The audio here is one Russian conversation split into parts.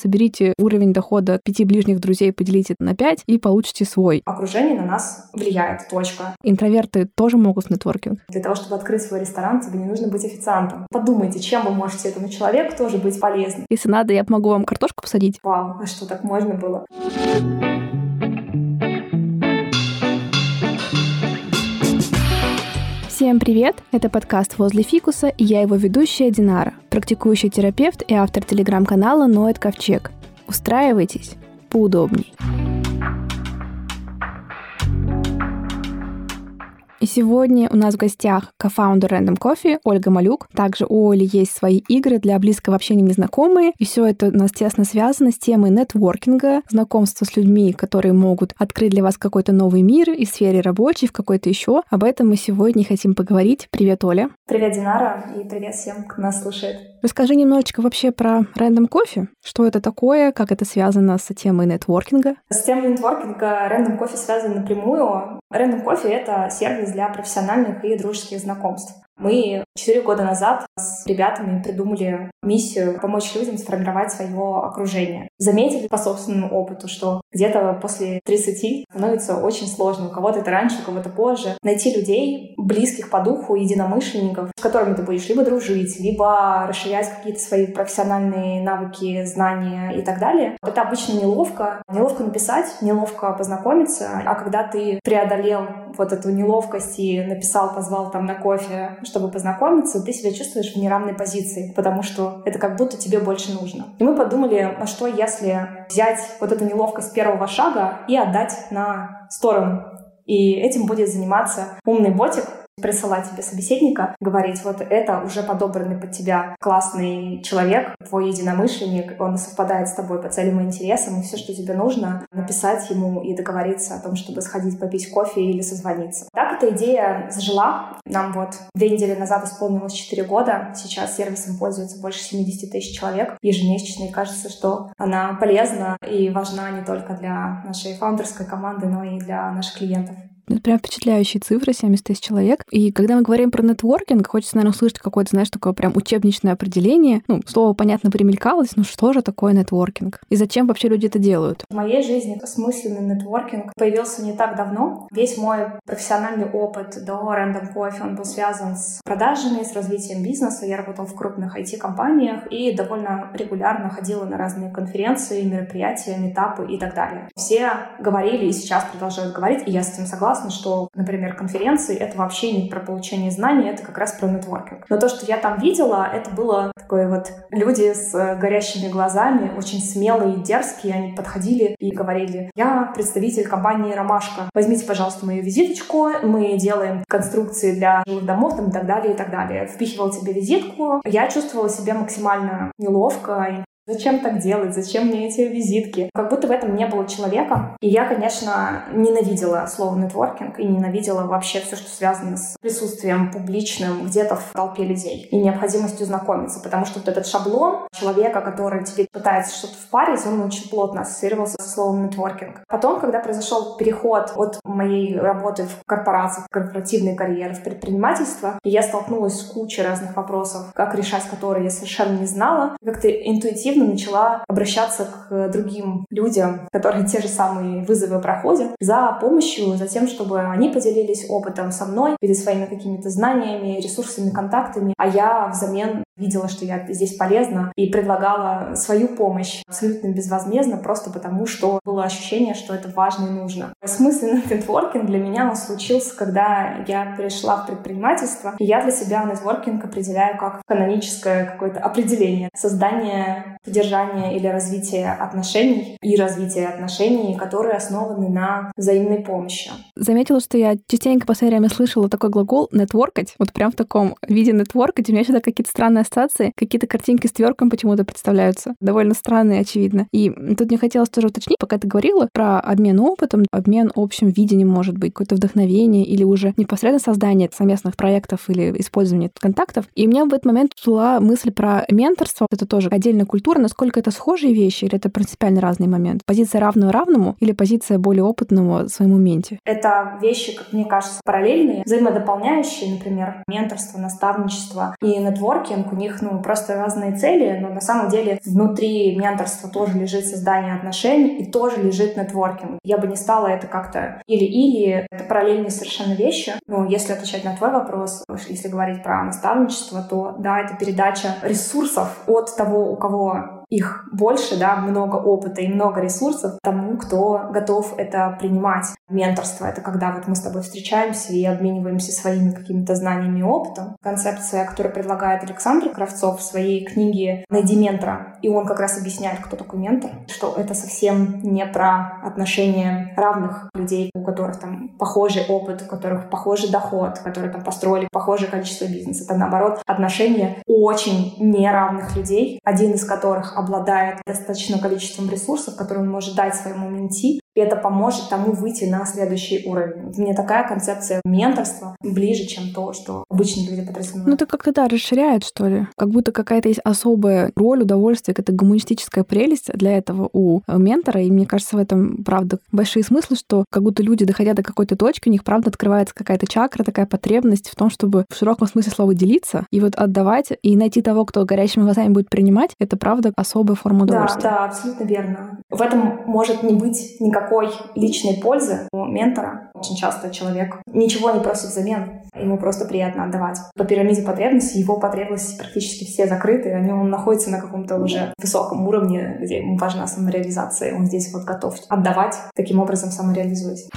соберите уровень дохода пяти ближних друзей, поделите на пять и получите свой. Окружение на нас влияет, точка. Интроверты тоже могут в нетворкинг. Для того, чтобы открыть свой ресторан, тебе не нужно быть официантом. Подумайте, чем вы можете этому человеку тоже быть полезным. Если надо, я помогу вам картошку посадить. Вау, а что, так можно было? Всем привет! Это подкаст «Возле фикуса» и я его ведущая Динара, практикующий терапевт и автор телеграм-канала «Ноэт Ковчег». Устраивайтесь поудобней. И сегодня у нас в гостях кофаундер Random Coffee Ольга Малюк. Также у Оли есть свои игры для близкого общения незнакомые. И все это у нас тесно связано с темой нетворкинга, знакомства с людьми, которые могут открыть для вас какой-то новый мир и в сфере рабочей, в какой-то еще. Об этом мы сегодня хотим поговорить. Привет, Оля. Привет, Динара, и привет всем, кто нас слушает. Расскажи немножечко вообще про Random Coffee. Что это такое, как это связано с темой нетворкинга? С темой нетворкинга Random Coffee связан напрямую. Random Coffee — это сервис для профессиональных и дружеских знакомств. Мы четыре года назад с ребятами придумали миссию помочь людям сформировать свое окружение. Заметили по собственному опыту, что где-то после 30 становится очень сложно. У кого-то это раньше, у кого-то позже. Найти людей, близких по духу, единомышленников, с которыми ты будешь либо дружить, либо расширять какие-то свои профессиональные навыки, знания и так далее. Это обычно неловко. Неловко написать, неловко познакомиться. А когда ты преодолел вот эту неловкость и написал, позвал там на кофе, чтобы познакомиться, ты себя чувствуешь в неравной позиции, потому что это как будто тебе больше нужно. И мы подумали, а что если взять вот эту неловкость первого шага и отдать на сторону и этим будет заниматься умный ботик, присылать тебе собеседника, говорить, вот это уже подобранный под тебя классный человек, твой единомышленник, он совпадает с тобой по целям и интересам, и все, что тебе нужно, написать ему и договориться о том, чтобы сходить попить кофе или созвониться. Так эта идея зажила. Нам вот две недели назад исполнилось 4 года. Сейчас сервисом пользуется больше 70 тысяч человек ежемесячно, и кажется, что она полезна и важна не только для нашей фаундерской команды, но и для наших клиентов. Это прям впечатляющие цифры, 70 тысяч человек. И когда мы говорим про нетворкинг, хочется, наверное, услышать какое-то, знаешь, такое прям учебничное определение. Ну, слово, понятно, примелькалось, но что же такое нетворкинг? И зачем вообще люди это делают? В моей жизни осмысленный нетворкинг появился не так давно. Весь мой профессиональный опыт до Random Coffee, он был связан с продажами, с развитием бизнеса. Я работала в крупных IT-компаниях и довольно регулярно ходила на разные конференции, мероприятия, метапы и так далее. Все говорили и сейчас продолжают говорить, и я с этим согласна, согласна, что, например, конференции — это вообще не про получение знаний, это как раз про нетворкинг. Но то, что я там видела, это было такое вот люди с горящими глазами, очень смелые и дерзкие, они подходили и говорили, я представитель компании «Ромашка, возьмите, пожалуйста, мою визиточку, мы делаем конструкции для жилых домов там, и так далее, и так далее. Впихивал тебе визитку, я чувствовала себя максимально неловко, Зачем так делать? Зачем мне эти визитки? Как будто в этом не было человека. И я, конечно, ненавидела слово нетворкинг и ненавидела вообще все, что связано с присутствием публичным где-то в толпе людей и необходимостью знакомиться. Потому что вот этот шаблон человека, который тебе пытается что-то впарить, он очень плотно ассоциировался со словом нетворкинг. Потом, когда произошел переход от моей работы в корпорации, в корпоративной карьеры, в предпринимательство, я столкнулась с кучей разных вопросов, как решать которые я совершенно не знала, как-то интуитивно активно начала обращаться к другим людям, которые те же самые вызовы проходят, за помощью, за тем, чтобы они поделились опытом со мной или своими какими-то знаниями, ресурсами, контактами, а я взамен видела, что я здесь полезна и предлагала свою помощь. Абсолютно безвозмездно, просто потому что было ощущение, что это важно и нужно. Смысленный нетворкинг для меня он случился, когда я перешла в предпринимательство, и я для себя нетворкинг определяю как каноническое какое-то определение. Создание, поддержание или развитие отношений и развитие отношений, которые основаны на взаимной помощи. Заметила, что я частенько в последнее время слышала такой глагол «нетворкать», вот прям в таком виде нетворкать, у меня всегда какие-то странные ассоциации, какие-то картинки с тверком почему-то представляются. Довольно странные, очевидно. И тут мне хотелось тоже уточнить, пока ты говорила про обмен опытом, обмен общим видением, может быть, какое-то вдохновение или уже непосредственно создание совместных проектов или использование контактов. И у меня в этот момент была мысль про менторство. Это тоже отдельная культура, культура, насколько это схожие вещи или это принципиально разный момент? Позиция равного равному или позиция более опытного в своем моменте? Это вещи, как мне кажется, параллельные, взаимодополняющие, например, менторство, наставничество и нетворкинг. У них, ну, просто разные цели, но на самом деле внутри менторства тоже лежит создание отношений и тоже лежит нетворкинг. Я бы не стала это как-то или-или, это параллельные совершенно вещи. Ну, если отвечать на твой вопрос, если говорить про наставничество, то да, это передача ресурсов от того, у кого их больше, да, много опыта и много ресурсов тому, кто готов это принимать. Менторство — это когда вот мы с тобой встречаемся и обмениваемся своими какими-то знаниями и опытом. Концепция, которую предлагает Александр Кравцов в своей книге «Найди ментора». И он как раз объясняет, кто такой ментор, что это совсем не про отношения равных людей, у которых там похожий опыт, у которых похожий доход, которые там построили похожее количество бизнеса. Это, наоборот, отношения очень неравных людей, один из которых обладает достаточным количеством ресурсов, которые он может дать своему менти, и это поможет тому выйти на следующий уровень. Мне такая концепция менторства ближе, чем то, что обычные люди подразумевают. Ну, это как-то, да, расширяет, что ли. Как будто какая-то есть особая роль, удовольствие, какая-то гуманистическая прелесть для этого у ментора. И мне кажется, в этом, правда, большие смыслы, что как будто люди, доходя до какой-то точки, у них, правда, открывается какая-то чакра, такая потребность в том, чтобы в широком смысле слова делиться и вот отдавать, и найти того, кто горящими глазами будет принимать, это, правда, особая форма удовольствия. Да, да, абсолютно верно. В этом может не быть никакого никакой личной пользы у ментора. Очень часто человек ничего не просит взамен, ему просто приятно отдавать. По пирамиде потребностей его потребности практически все закрыты, они, он находится на каком-то уже высоком уровне, где ему важна самореализация, он здесь вот готов отдавать, таким образом самореализуясь.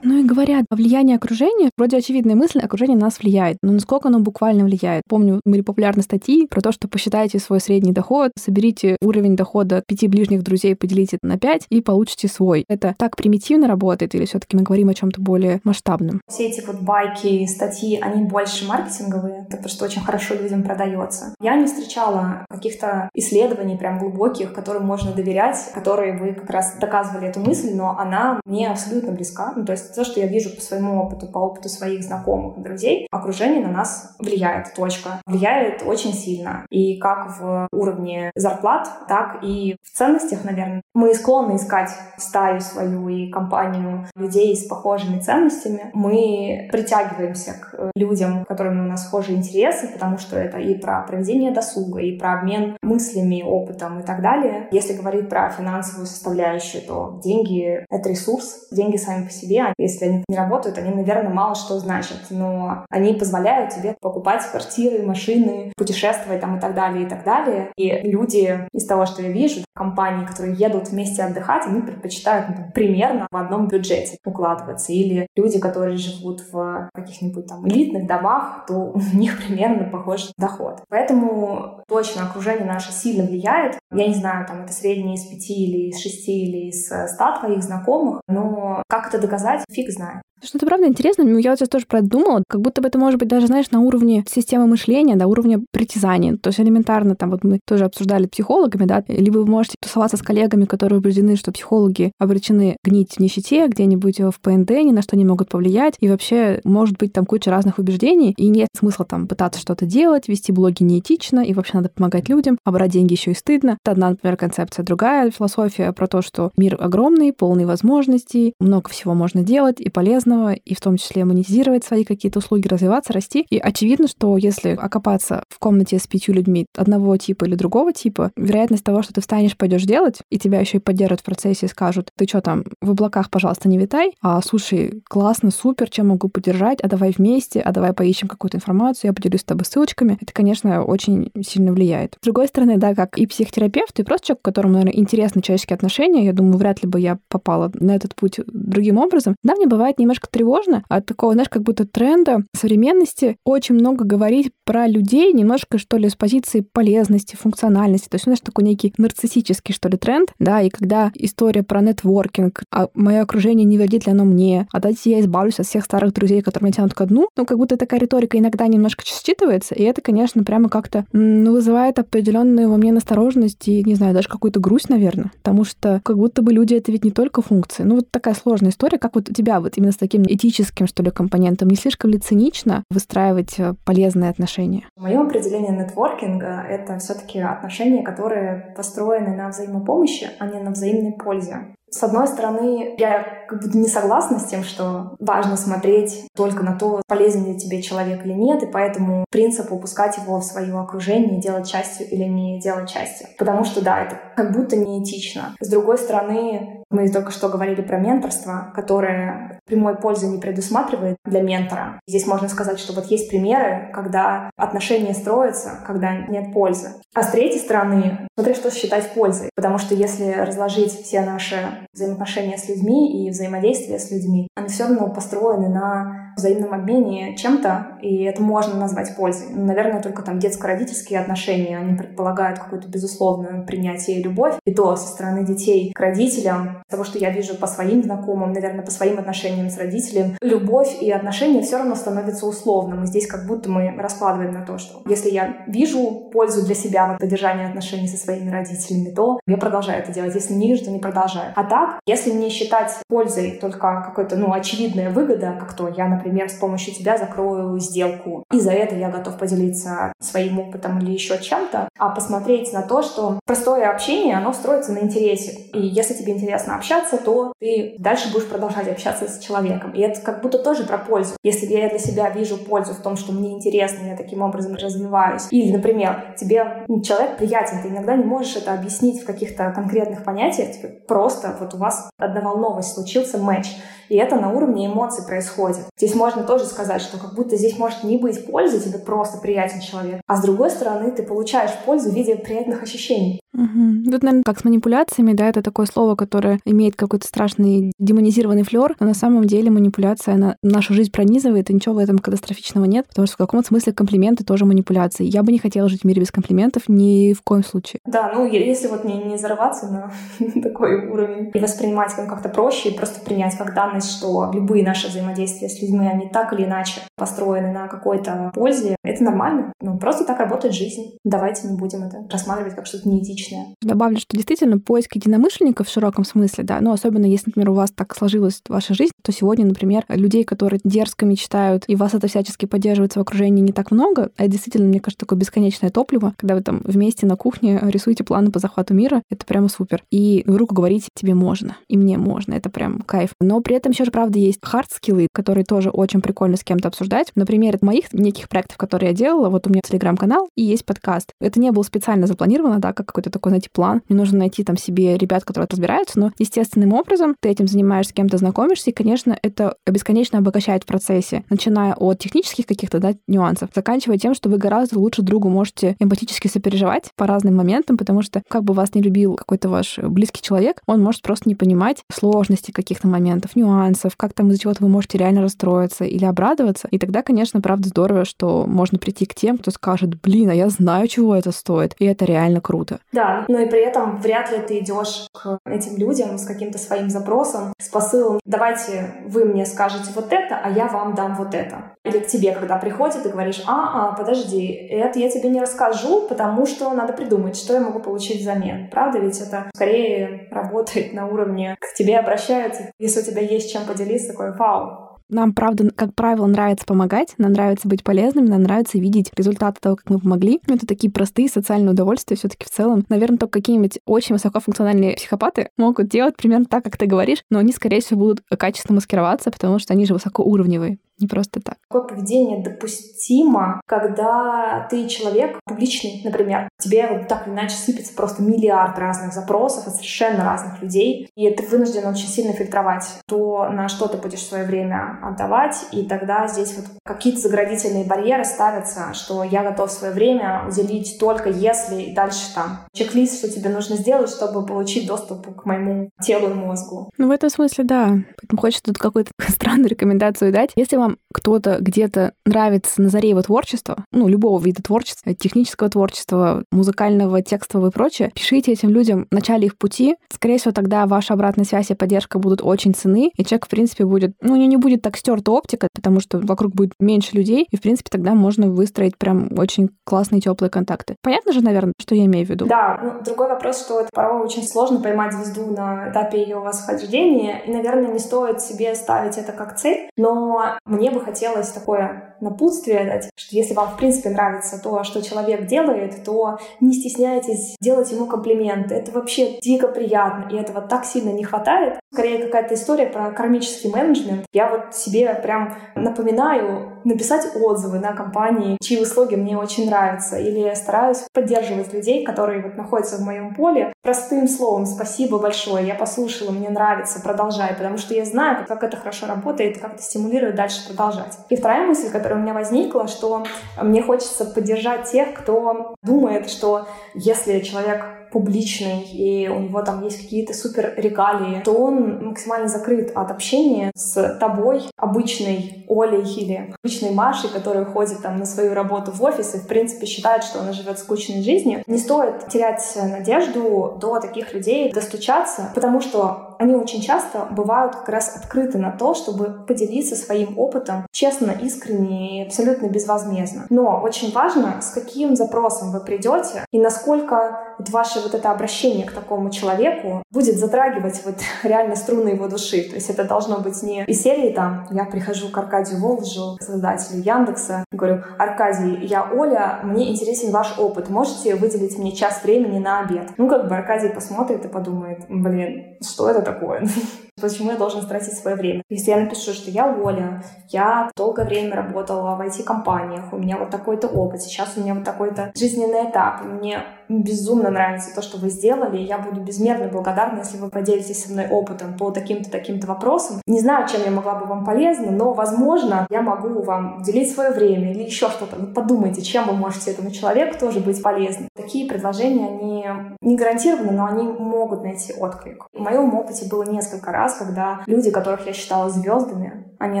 Ну и говорят о влиянии окружения. Вроде очевидная мысль, окружение на нас влияет. Но насколько оно буквально влияет? Помню, были популярны статьи про то, что посчитайте свой средний доход, соберите уровень дохода пяти ближних друзей, поделите на пять и получите свой. Это так примитивно работает или все таки мы говорим о чем то более масштабном? Все эти вот байки, статьи, они больше маркетинговые, потому что очень хорошо людям продается. Я не встречала каких-то исследований прям глубоких, которым можно доверять, которые бы как раз доказывали эту мысль, но она мне абсолютно близка. Ну, то есть что я вижу по своему опыту, по опыту своих знакомых и друзей, окружение на нас влияет, точка. Влияет очень сильно. И как в уровне зарплат, так и в ценностях, наверное. Мы склонны искать стаю свою и компанию людей с похожими ценностями. Мы притягиваемся к людям, которым у нас схожи интересы, потому что это и про проведение досуга, и про обмен мыслями, опытом и так далее. Если говорить про финансовую составляющую, то деньги — это ресурс, деньги сами по себе, если они не работают, они, наверное, мало что значат, но они позволяют тебе покупать квартиры, машины, путешествовать там и так далее, и так далее. И люди из того, что я вижу, компании, которые едут вместе отдыхать, они предпочитают ну, примерно в одном бюджете укладываться. Или люди, которые живут в каких-нибудь там элитных домах, то у них примерно похож доход. Поэтому точно окружение наше сильно влияет. Я не знаю, там это среднее из пяти или из шести или из ста твоих знакомых, но как это доказать, фиг знает. Что это правда интересно, ну, я вот сейчас тоже про это думала, как будто бы это может быть даже, знаешь, на уровне системы мышления, да, уровня притязаний. То есть элементарно, там вот мы тоже обсуждали психологами, да, либо вы можете тусоваться с коллегами, которые убеждены, что психологи обречены гнить в нищете, где-нибудь в ПНД, ни на что не могут повлиять, и вообще может быть там куча разных убеждений, и нет смысла там пытаться что-то делать, вести блоги неэтично, и вообще надо помогать людям, а брать деньги еще и стыдно. Это одна, например, концепция. Другая философия про то, что мир огромный, полный возможностей, много всего можно делать и полезно полезного, и в том числе монетизировать свои какие-то услуги, развиваться, расти. И очевидно, что если окопаться в комнате с пятью людьми одного типа или другого типа, вероятность того, что ты встанешь, пойдешь делать, и тебя еще и поддержат в процессе и скажут, ты что там, в облаках, пожалуйста, не витай, а слушай, классно, супер, чем могу поддержать, а давай вместе, а давай поищем какую-то информацию, я поделюсь с тобой ссылочками. Это, конечно, очень сильно влияет. С другой стороны, да, как и психотерапевт, и просто человек, которому, наверное, интересны человеческие отношения, я думаю, вряд ли бы я попала на этот путь другим образом. Да, мне бывает немножко немножко тревожно от такого, знаешь, как будто тренда современности очень много говорить про людей немножко, что ли, с позиции полезности, функциональности. То есть, знаешь, такой некий нарциссический, что ли, тренд, да, и когда история про нетворкинг, а мое окружение не вредит ли оно мне, а дайте я избавлюсь от всех старых друзей, которые меня тянут ко дну, ну, как будто такая риторика иногда немножко считывается, и это, конечно, прямо как-то, ну, вызывает определенную во мне настороженность и, не знаю, даже какую-то грусть, наверное, потому что как будто бы люди — это ведь не только функции. Ну, вот такая сложная история, как вот у тебя вот именно с таким этическим, что ли, компонентом? Не слишком ли цинично выстраивать э, полезные отношения? Мое определение нетворкинга — это все таки отношения, которые построены на взаимопомощи, а не на взаимной пользе. С одной стороны, я как бы не согласна с тем, что важно смотреть только на то, полезен ли тебе человек или нет, и поэтому принцип упускать его в свое окружение, делать частью или не делать частью. Потому что, да, это как будто неэтично. С другой стороны, мы только что говорили про менторство, которое прямой пользы не предусматривает для ментора. Здесь можно сказать, что вот есть примеры, когда отношения строятся, когда нет пользы. А с третьей стороны, смотри, что считать пользой. Потому что если разложить все наши взаимоотношения с людьми и взаимодействие с людьми, они все равно построены на взаимном обмене чем-то, и это можно назвать пользой. Ну, наверное, только там детско-родительские отношения, они предполагают какое-то безусловное принятие и любовь. И то со стороны детей к родителям, того, что я вижу по своим знакомым, наверное, по своим отношениям с родителем, любовь и отношения все равно становятся условным. И здесь как будто мы раскладываем на то, что если я вижу пользу для себя в поддержании отношений со своими родителями, то я продолжаю это делать. Если не вижу, то не продолжаю. А так, если не считать пользой только какой-то, ну, очевидная выгода, как то я, например, с помощью тебя закрою сделку, и за это я готов поделиться своим опытом или еще чем-то, а посмотреть на то, что простое общение, оно строится на интересе. И если тебе интересно общаться, то ты дальше будешь продолжать общаться с человеком. И это как будто тоже про пользу. Если я для себя вижу пользу в том, что мне интересно, я таким образом развиваюсь. Или, например, тебе человек приятен, ты иногда не можешь это объяснить в каких-то конкретных понятиях, тебе просто вот у вас одноволновость случился матч. И это на уровне эмоций происходит. Здесь можно тоже сказать, что как будто здесь может не быть пользы, тебе просто приятен человек. А с другой стороны, ты получаешь пользу в виде приятных ощущений. Угу. Тут, наверное, как с манипуляциями, да, это такое слово, которое имеет какой-то страшный демонизированный флер, но на самом деле манипуляция, она нашу жизнь пронизывает, и ничего в этом катастрофического нет, потому что в каком-то смысле комплименты тоже манипуляции. Я бы не хотела жить в мире без комплиментов ни в коем случае. Да, ну если вот не, не зарываться на такой уровень и воспринимать как-то проще, и просто принять как данность, что любые наши взаимодействия с людьми, они так или иначе построены на какой-то пользе, это нормально. Ну, просто так работает жизнь. Давайте не будем это рассматривать как что-то неэтичное. Добавлю, что действительно поиск единомышленников в широком смысле, да, ну, особенно если, например, у вас так сложилась ваша жизнь, то сегодня, например, людей, которые дерзко мечтают, и вас это всячески поддерживается в окружении не так много, это действительно, мне кажется, такое бесконечное топливо, когда вы там вместе на кухне рисуете планы по захвату мира, это прямо супер. И вы руку говорите, тебе можно, и мне можно, это прям кайф. Но при этом еще же, правда, есть хард-скиллы, которые тоже очень прикольно с кем-то обсуждать. Например, от моих неких проектов, которые я делала, вот у меня телеграм-канал и есть подкаст. Это не было специально запланировано, да, как какой-то такой, знаете, план. Мне нужно найти там себе ребят, которые разбираются, но естественным образом ты этим занимаешься, с кем-то знакомишься, и, конечно, это бесконечно обогащает в процессе, начиная от технических каких-то да, нюансов, заканчивая тем, что вы гораздо лучше другу можете эмпатически сопереживать по разным моментам, потому что как бы вас не любил какой-то ваш близкий человек, он может просто не понимать сложности каких-то моментов, нюансов, как там из-за чего-то вы можете реально расстроиться или обрадоваться. И тогда, конечно, правда здорово, что можно прийти к тем, кто скажет, блин, а я знаю, чего это стоит. И это реально круто. Да, но и при этом вряд ли ты идешь к этим людям с каким-то своим запросом, с посылом «давайте вы мне скажете вот это, а я вам дам вот это». Или к тебе, когда приходит, ты говоришь «а, а, подожди, это я тебе не расскажу, потому что надо придумать, что я могу получить взамен». Правда? Ведь это скорее работает на уровне «к тебе обращаются». Если у тебя есть чем поделиться, такой «вау, нам, правда, как правило, нравится помогать, нам нравится быть полезными, нам нравится видеть результаты того, как мы помогли. Это такие простые социальные удовольствия все таки в целом. Наверное, только какие-нибудь очень высокофункциональные психопаты могут делать примерно так, как ты говоришь, но они, скорее всего, будут качественно маскироваться, потому что они же высокоуровневые не просто так. Какое поведение допустимо, когда ты человек публичный, например, тебе вот так или иначе сыпется просто миллиард разных запросов от совершенно разных людей, и ты вынужден очень сильно фильтровать то, на что ты будешь свое время отдавать, и тогда здесь вот какие-то заградительные барьеры ставятся, что я готов свое время уделить только если и дальше там чек-лист, что тебе нужно сделать, чтобы получить доступ к моему телу и мозгу. Ну, в этом смысле, да. Поэтому хочется тут какую-то странную рекомендацию дать. Если вам кто-то где-то нравится на заре его творчества, ну, любого вида творчества, технического творчества, музыкального, текстового и прочее, пишите этим людям в начале их пути. Скорее всего, тогда ваша обратная связь и поддержка будут очень цены, и человек, в принципе, будет, ну, у него не будет так стерта оптика, потому что вокруг будет меньше людей, и, в принципе, тогда можно выстроить прям очень классные теплые контакты. Понятно же, наверное, что я имею в виду? Да, ну, другой вопрос, что это порой очень сложно поймать звезду на этапе ее восхождения, и, наверное, не стоит себе ставить это как цель, но мне бы хотелось такое напутствие дать, что если вам, в принципе, нравится то, что человек делает, то не стесняйтесь делать ему комплименты. Это вообще дико приятно, и этого так сильно не хватает. Скорее, какая-то история про кармический менеджмент. Я вот себе прям напоминаю написать отзывы на компании, чьи услуги мне очень нравятся, или стараюсь поддерживать людей, которые вот находятся в моем поле, простым словом «спасибо большое, я послушала, мне нравится, продолжай», потому что я знаю, как это хорошо работает, как это стимулирует дальше продолжать. И вторая мысль, которая у меня возникла, что мне хочется поддержать тех, кто думает, что если человек публичный, и у него там есть какие-то супер регалии, то он максимально закрыт от общения с тобой, обычной Олей или обычной Машей, которая ходит там на свою работу в офис и, в принципе, считает, что она живет скучной жизнью. Не стоит терять надежду до таких людей достучаться, потому что они очень часто бывают как раз открыты на то, чтобы поделиться своим опытом честно, искренне и абсолютно безвозмездно. Но очень важно, с каким запросом вы придете и насколько вот ваше вот это обращение к такому человеку будет затрагивать вот реально струны его души. То есть это должно быть не из серии там «Я прихожу к Аркадию Волжу, создателю Яндекса, говорю, Аркадий, я Оля, мне интересен ваш опыт, можете выделить мне час времени на обед?» Ну, как бы Аркадий посмотрит и подумает, блин, что это такое? Почему я должен тратить свое время? Если я напишу, что я Оля, я долгое время работала в IT-компаниях, у меня вот такой-то опыт, сейчас у меня вот такой-то жизненный этап, мне безумно нравится то, что вы сделали, и я буду безмерно благодарна, если вы поделитесь со мной опытом по таким-то, таким-то вопросам. Не знаю, чем я могла бы вам полезна, но, возможно, я могу вам уделить свое время или еще что-то. Вот подумайте, чем вы можете этому человеку тоже быть полезным. Такие предложения, они не гарантированы, но они могут найти отклик. В моем опыте было несколько раз, когда люди, которых я считала звездами, они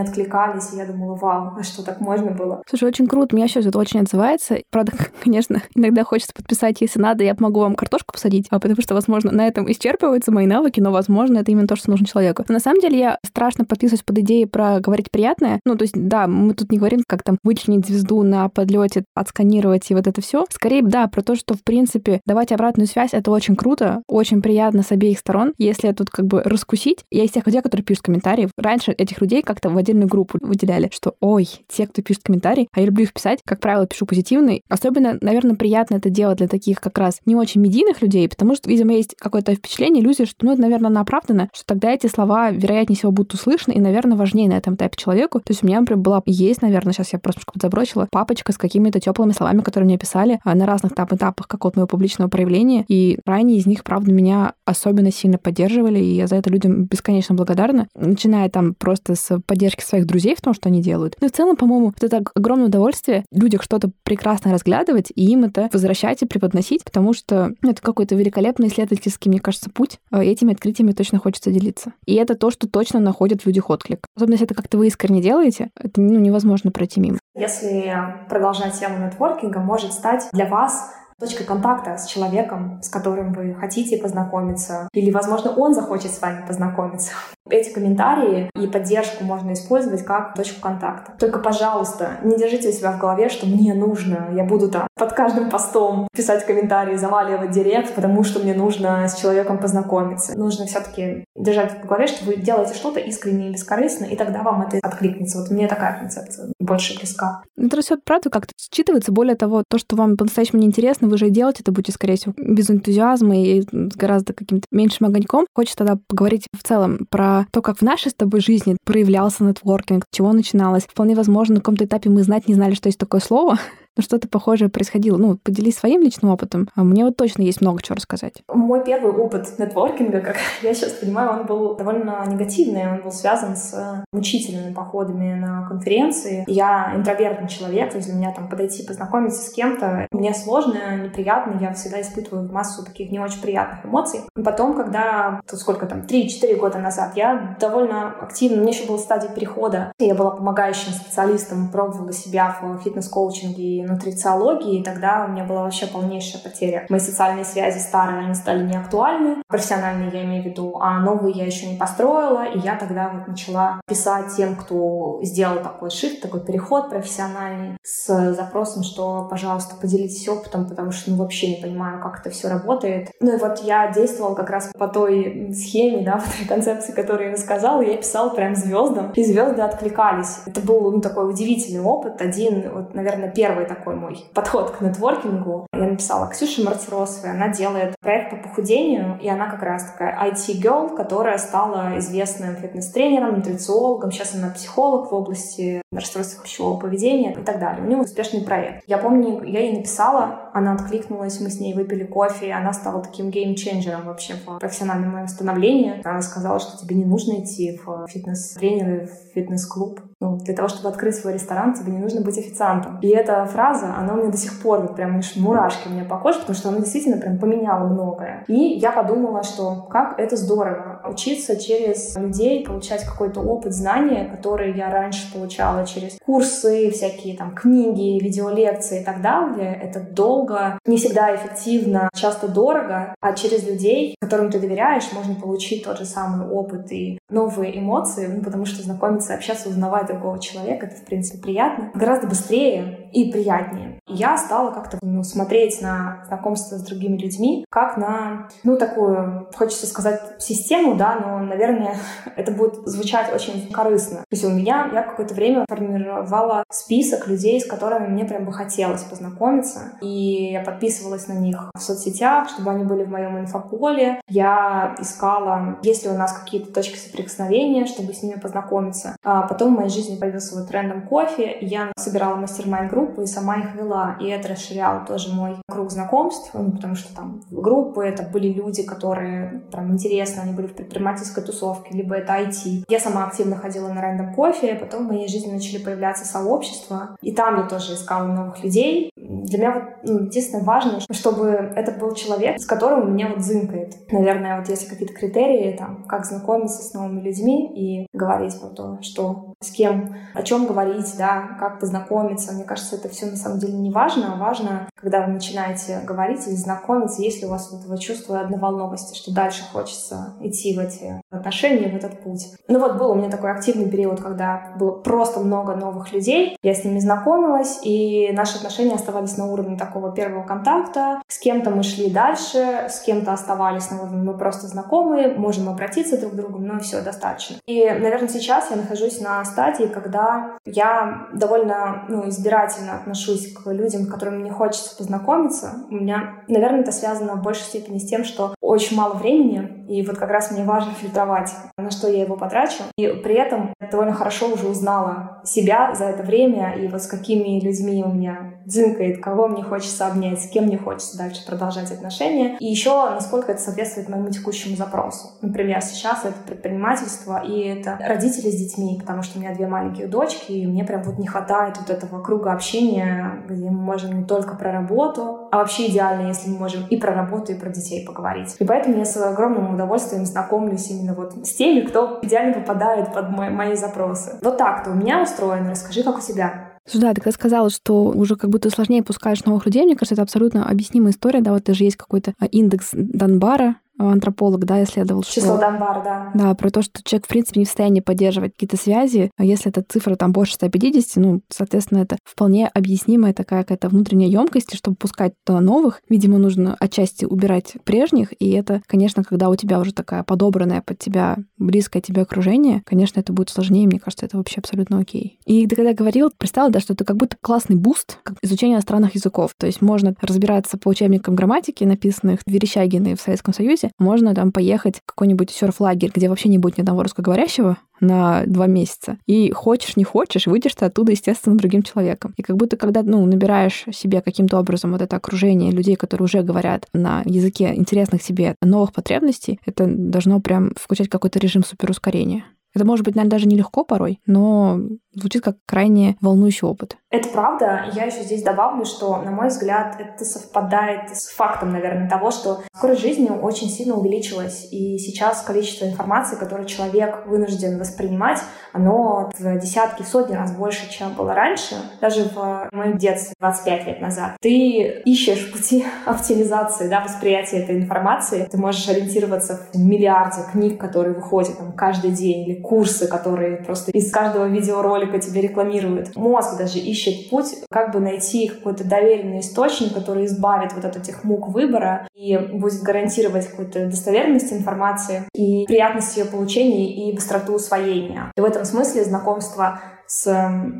откликались, и я думала, вау, а что так можно было? Слушай, очень круто, меня сейчас это очень отзывается. Правда, конечно, иногда хочется подписать, если надо, я помогу вам картошку посадить, а потому что, возможно, на этом исчерпываются мои навыки, но, возможно, это именно то, что нужно человеку. Но на самом деле я страшно подписываюсь под идеей про говорить приятное. Ну, то есть, да, мы тут не говорим, как там вычленить звезду на подлете, отсканировать и вот это все. Скорее, да, про то, что, в принципе, давать обратную связь, это очень круто, очень приятно с обеих сторон. Если тут как бы раскусить, я из тех людей, которые пишут комментарии, раньше этих людей как-то в отдельную группу выделяли, что, ой, те, кто пишет комментарий, а я люблю их писать, как правило, пишу позитивный. Особенно, наверное, приятно это делать для таких как раз не очень медийных людей, потому что, видимо, есть какое-то впечатление, иллюзия, что, ну, это, наверное, она что тогда эти слова, вероятнее всего, будут услышаны и, наверное, важнее на этом этапе человеку. То есть у меня, например, была, есть, наверное, сейчас я просто забросила, папочка с какими-то теплыми словами, которые мне писали а, на разных там этапах какого-то моего публичного проявления, и ранее из них, правда, меня особенно сильно поддерживали, и я за это людям бесконечно благодарна, начиная там просто с поддержки своих друзей в том, что они делают. Ну в целом, по-моему, это огромное удовольствие людях что-то прекрасно разглядывать и им это возвращать и преподносить, потому что ну, это какой-то великолепный исследовательский, мне кажется, путь. А этими открытиями точно хочется делиться. И это то, что точно находит в людях отклик. Особенно если это как-то вы искренне делаете, это ну, невозможно пройти мимо. Если продолжать тему нетворкинга, может стать для вас точка контакта с человеком, с которым вы хотите познакомиться, или, возможно, он захочет с вами познакомиться. Эти комментарии и поддержку можно использовать как точку контакта. Только, пожалуйста, не держите у себя в голове, что мне нужно, я буду там под каждым постом писать комментарии, заваливать директ, потому что мне нужно с человеком познакомиться. Нужно все-таки держать в голове, что вы делаете что-то искренне и бескорыстно, и тогда вам это откликнется. Вот мне такая концепция больше близка. Это все правда как-то считывается. Более того, то, что вам по-настоящему неинтересно, вы же делать это будете, скорее всего, без энтузиазма и с гораздо каким-то меньшим огоньком. Хочется тогда поговорить в целом про то, как в нашей с тобой жизни проявлялся нетворкинг, чего начиналось. Вполне возможно, на каком-то этапе мы знать не знали, что есть такое слово, но что-то похожее происходило. Ну, поделись своим личным опытом. А мне вот точно есть много чего рассказать. Мой первый опыт нетворкинга, как я сейчас понимаю, он был довольно негативный. Он был связан с мучительными походами на конференции. Я интровертный человек, то есть для меня там подойти, познакомиться с кем-то, мне сложно, неприятно, я всегда испытываю массу таких не очень приятных эмоций. Потом, когда, то сколько там, 3-4 года назад, я довольно активно, мне еще была стадия перехода, я была помогающим специалистом, пробовала себя в фитнес-коучинге нутрициологии, и тогда у меня была вообще полнейшая потеря. Мои социальные связи старые, они стали неактуальны, профессиональные я имею в виду, а новые я еще не построила, и я тогда вот начала писать тем, кто сделал такой шифт, такой переход профессиональный, с запросом, что, пожалуйста, поделитесь опытом, потому что, ну, вообще не понимаю, как это все работает. Ну и вот я действовала как раз по той схеме, да, по той концепции, которую я рассказала, я писала прям звездам, и звезды откликались. Это был, ну, такой удивительный опыт, один, вот, наверное, первый такой мой подход к нетворкингу. Я написала Ксюше Мартиросовой, она делает проект по похудению, и она как раз такая IT-girl, которая стала известным фитнес-тренером, нутрициологом, сейчас она психолог в области расстройств пищевого поведения и так далее. У нее успешный проект. Я помню, я ей написала, она откликнулась, мы с ней выпили кофе, и она стала таким геймченджером вообще в профессиональном моем становлении. Она сказала, что тебе не нужно идти в фитнес-тренеры, в фитнес-клуб. Ну, для того, чтобы открыть свой ресторан, тебе не нужно быть официантом. И эта фраза, она у меня до сих пор вот прям мурашки у меня по коже, потому что она действительно прям поменяла многое. И я подумала, что как это здорово учиться через людей, получать какой-то опыт, знания, которые я раньше получала через курсы, всякие там книги, видеолекции и так далее. Это долго, не всегда эффективно, часто дорого, а через людей, которым ты доверяешь, можно получить тот же самый опыт и новые эмоции, ну, потому что знакомиться, общаться, узнавать другого человека, это, в принципе, приятно. Гораздо быстрее и приятнее. Я стала как-то ну, смотреть на знакомство с другими людьми, как на, ну, такую, хочется сказать, систему, да, но, наверное, это будет звучать очень корыстно. То есть у меня, я какое-то время формировала список людей, с которыми мне прям бы хотелось познакомиться, и я подписывалась на них в соцсетях, чтобы они были в моем инфополе. Я искала, есть ли у нас какие-то точки соприкосновения, чтобы с ними познакомиться. А потом в моей жизни появился вот трендом кофе, и я собирала мастер-майн группы и сама их вела, и это расширяло тоже мой круг знакомств, ну, потому что там группы это были люди, которые прям интересно, они были в предпринимательской тусовке, либо это IT. Я сама активно ходила на рандом кофе, потом в моей жизни начали появляться сообщества, и там я тоже искала новых людей. Для меня вот ну, единственное важно, чтобы это был человек, с которым у меня вот зынкает. Наверное, вот есть какие-то критерии, там, как знакомиться с новыми людьми и говорить про то, что с кем, о чем говорить, да, как познакомиться. Мне кажется, это все на самом деле не важно, а важно, когда вы начинаете говорить или знакомиться, если у вас вот этого чувства одноволновости, что дальше хочется идти в эти отношения, в этот путь. Ну вот был у меня такой активный период, когда было просто много новых людей, я с ними знакомилась, и наши отношения оставались на уровне такого первого контакта. С кем-то мы шли дальше, с кем-то оставались на уровне мы просто знакомые, можем обратиться друг к другу, но все, достаточно. И, наверное, сейчас я нахожусь на стадии, когда я довольно ну, избирательно отношусь к людям, с которыми мне хочется познакомиться. У меня, наверное, это связано в большей степени с тем, что очень мало времени, и вот как раз мне важно фильтровать, на что я его потрачу. И при этом довольно хорошо уже узнала себя за это время, и вот с какими людьми у меня дзынкает, кого мне хочется обнять, с кем мне хочется дальше продолжать отношения. И еще, насколько это соответствует моему текущему запросу. Например, сейчас это предпринимательство, и это родители с детьми, потому что у меня две маленькие дочки, и мне прям вот не хватает вот этого круга общения, где мы можем не только про работу, а вообще идеально, если мы можем и про работу, и про детей поговорить. И поэтому я с огромным удовольствием знакомлюсь именно вот с теми, кто идеально попадает под мои, мои запросы. Вот так-то у меня устроено. Расскажи, как у тебя. Слушай, ты когда сказала, что уже как будто сложнее пускаешь новых людей, мне кажется, это абсолютно объяснимая история, да, вот даже есть какой-то а, индекс Данбара, антрополог, да, исследовал, что... Число Данбар, да. Да, про то, что человек, в принципе, не в состоянии поддерживать какие-то связи. А если эта цифра там больше 150, ну, соответственно, это вполне объяснимая такая какая-то внутренняя емкость, чтобы пускать туда новых. Видимо, нужно отчасти убирать прежних, и это, конечно, когда у тебя уже такая подобранная под тебя, близкое тебе окружение, конечно, это будет сложнее, мне кажется, это вообще абсолютно окей. И когда говорил, представила, да, что это как будто классный boost как изучение иностранных языков. То есть можно разбираться по учебникам грамматики, написанных в Верещагине в Советском Союзе, процессе, можно там поехать в какой-нибудь серф-лагерь, где вообще не будет ни одного русскоговорящего, на два месяца. И хочешь, не хочешь, выйдешь ты оттуда, естественно, другим человеком. И как будто, когда, ну, набираешь себе каким-то образом вот это окружение людей, которые уже говорят на языке интересных себе новых потребностей, это должно прям включать какой-то режим суперускорения. Это может быть, наверное, даже нелегко порой, но звучит как крайне волнующий опыт. Это правда. Я еще здесь добавлю, что, на мой взгляд, это совпадает с фактом, наверное, того, что скорость жизни очень сильно увеличилась. И сейчас количество информации, которое человек вынужден воспринимать, оно в десятки, сотни раз больше, чем было раньше. Даже в моем детстве, 25 лет назад. Ты ищешь пути оптимизации да, восприятия этой информации. Ты можешь ориентироваться в миллиарде книг, которые выходят там, каждый день, или курсы, которые просто из каждого видеоролика тебе рекламируют. Мозг даже ищет путь, как бы найти какой-то доверенный источник, который избавит вот от этих мук выбора и будет гарантировать какую-то достоверность информации и приятность ее получения и быстроту усвоения. И в этом смысле знакомство с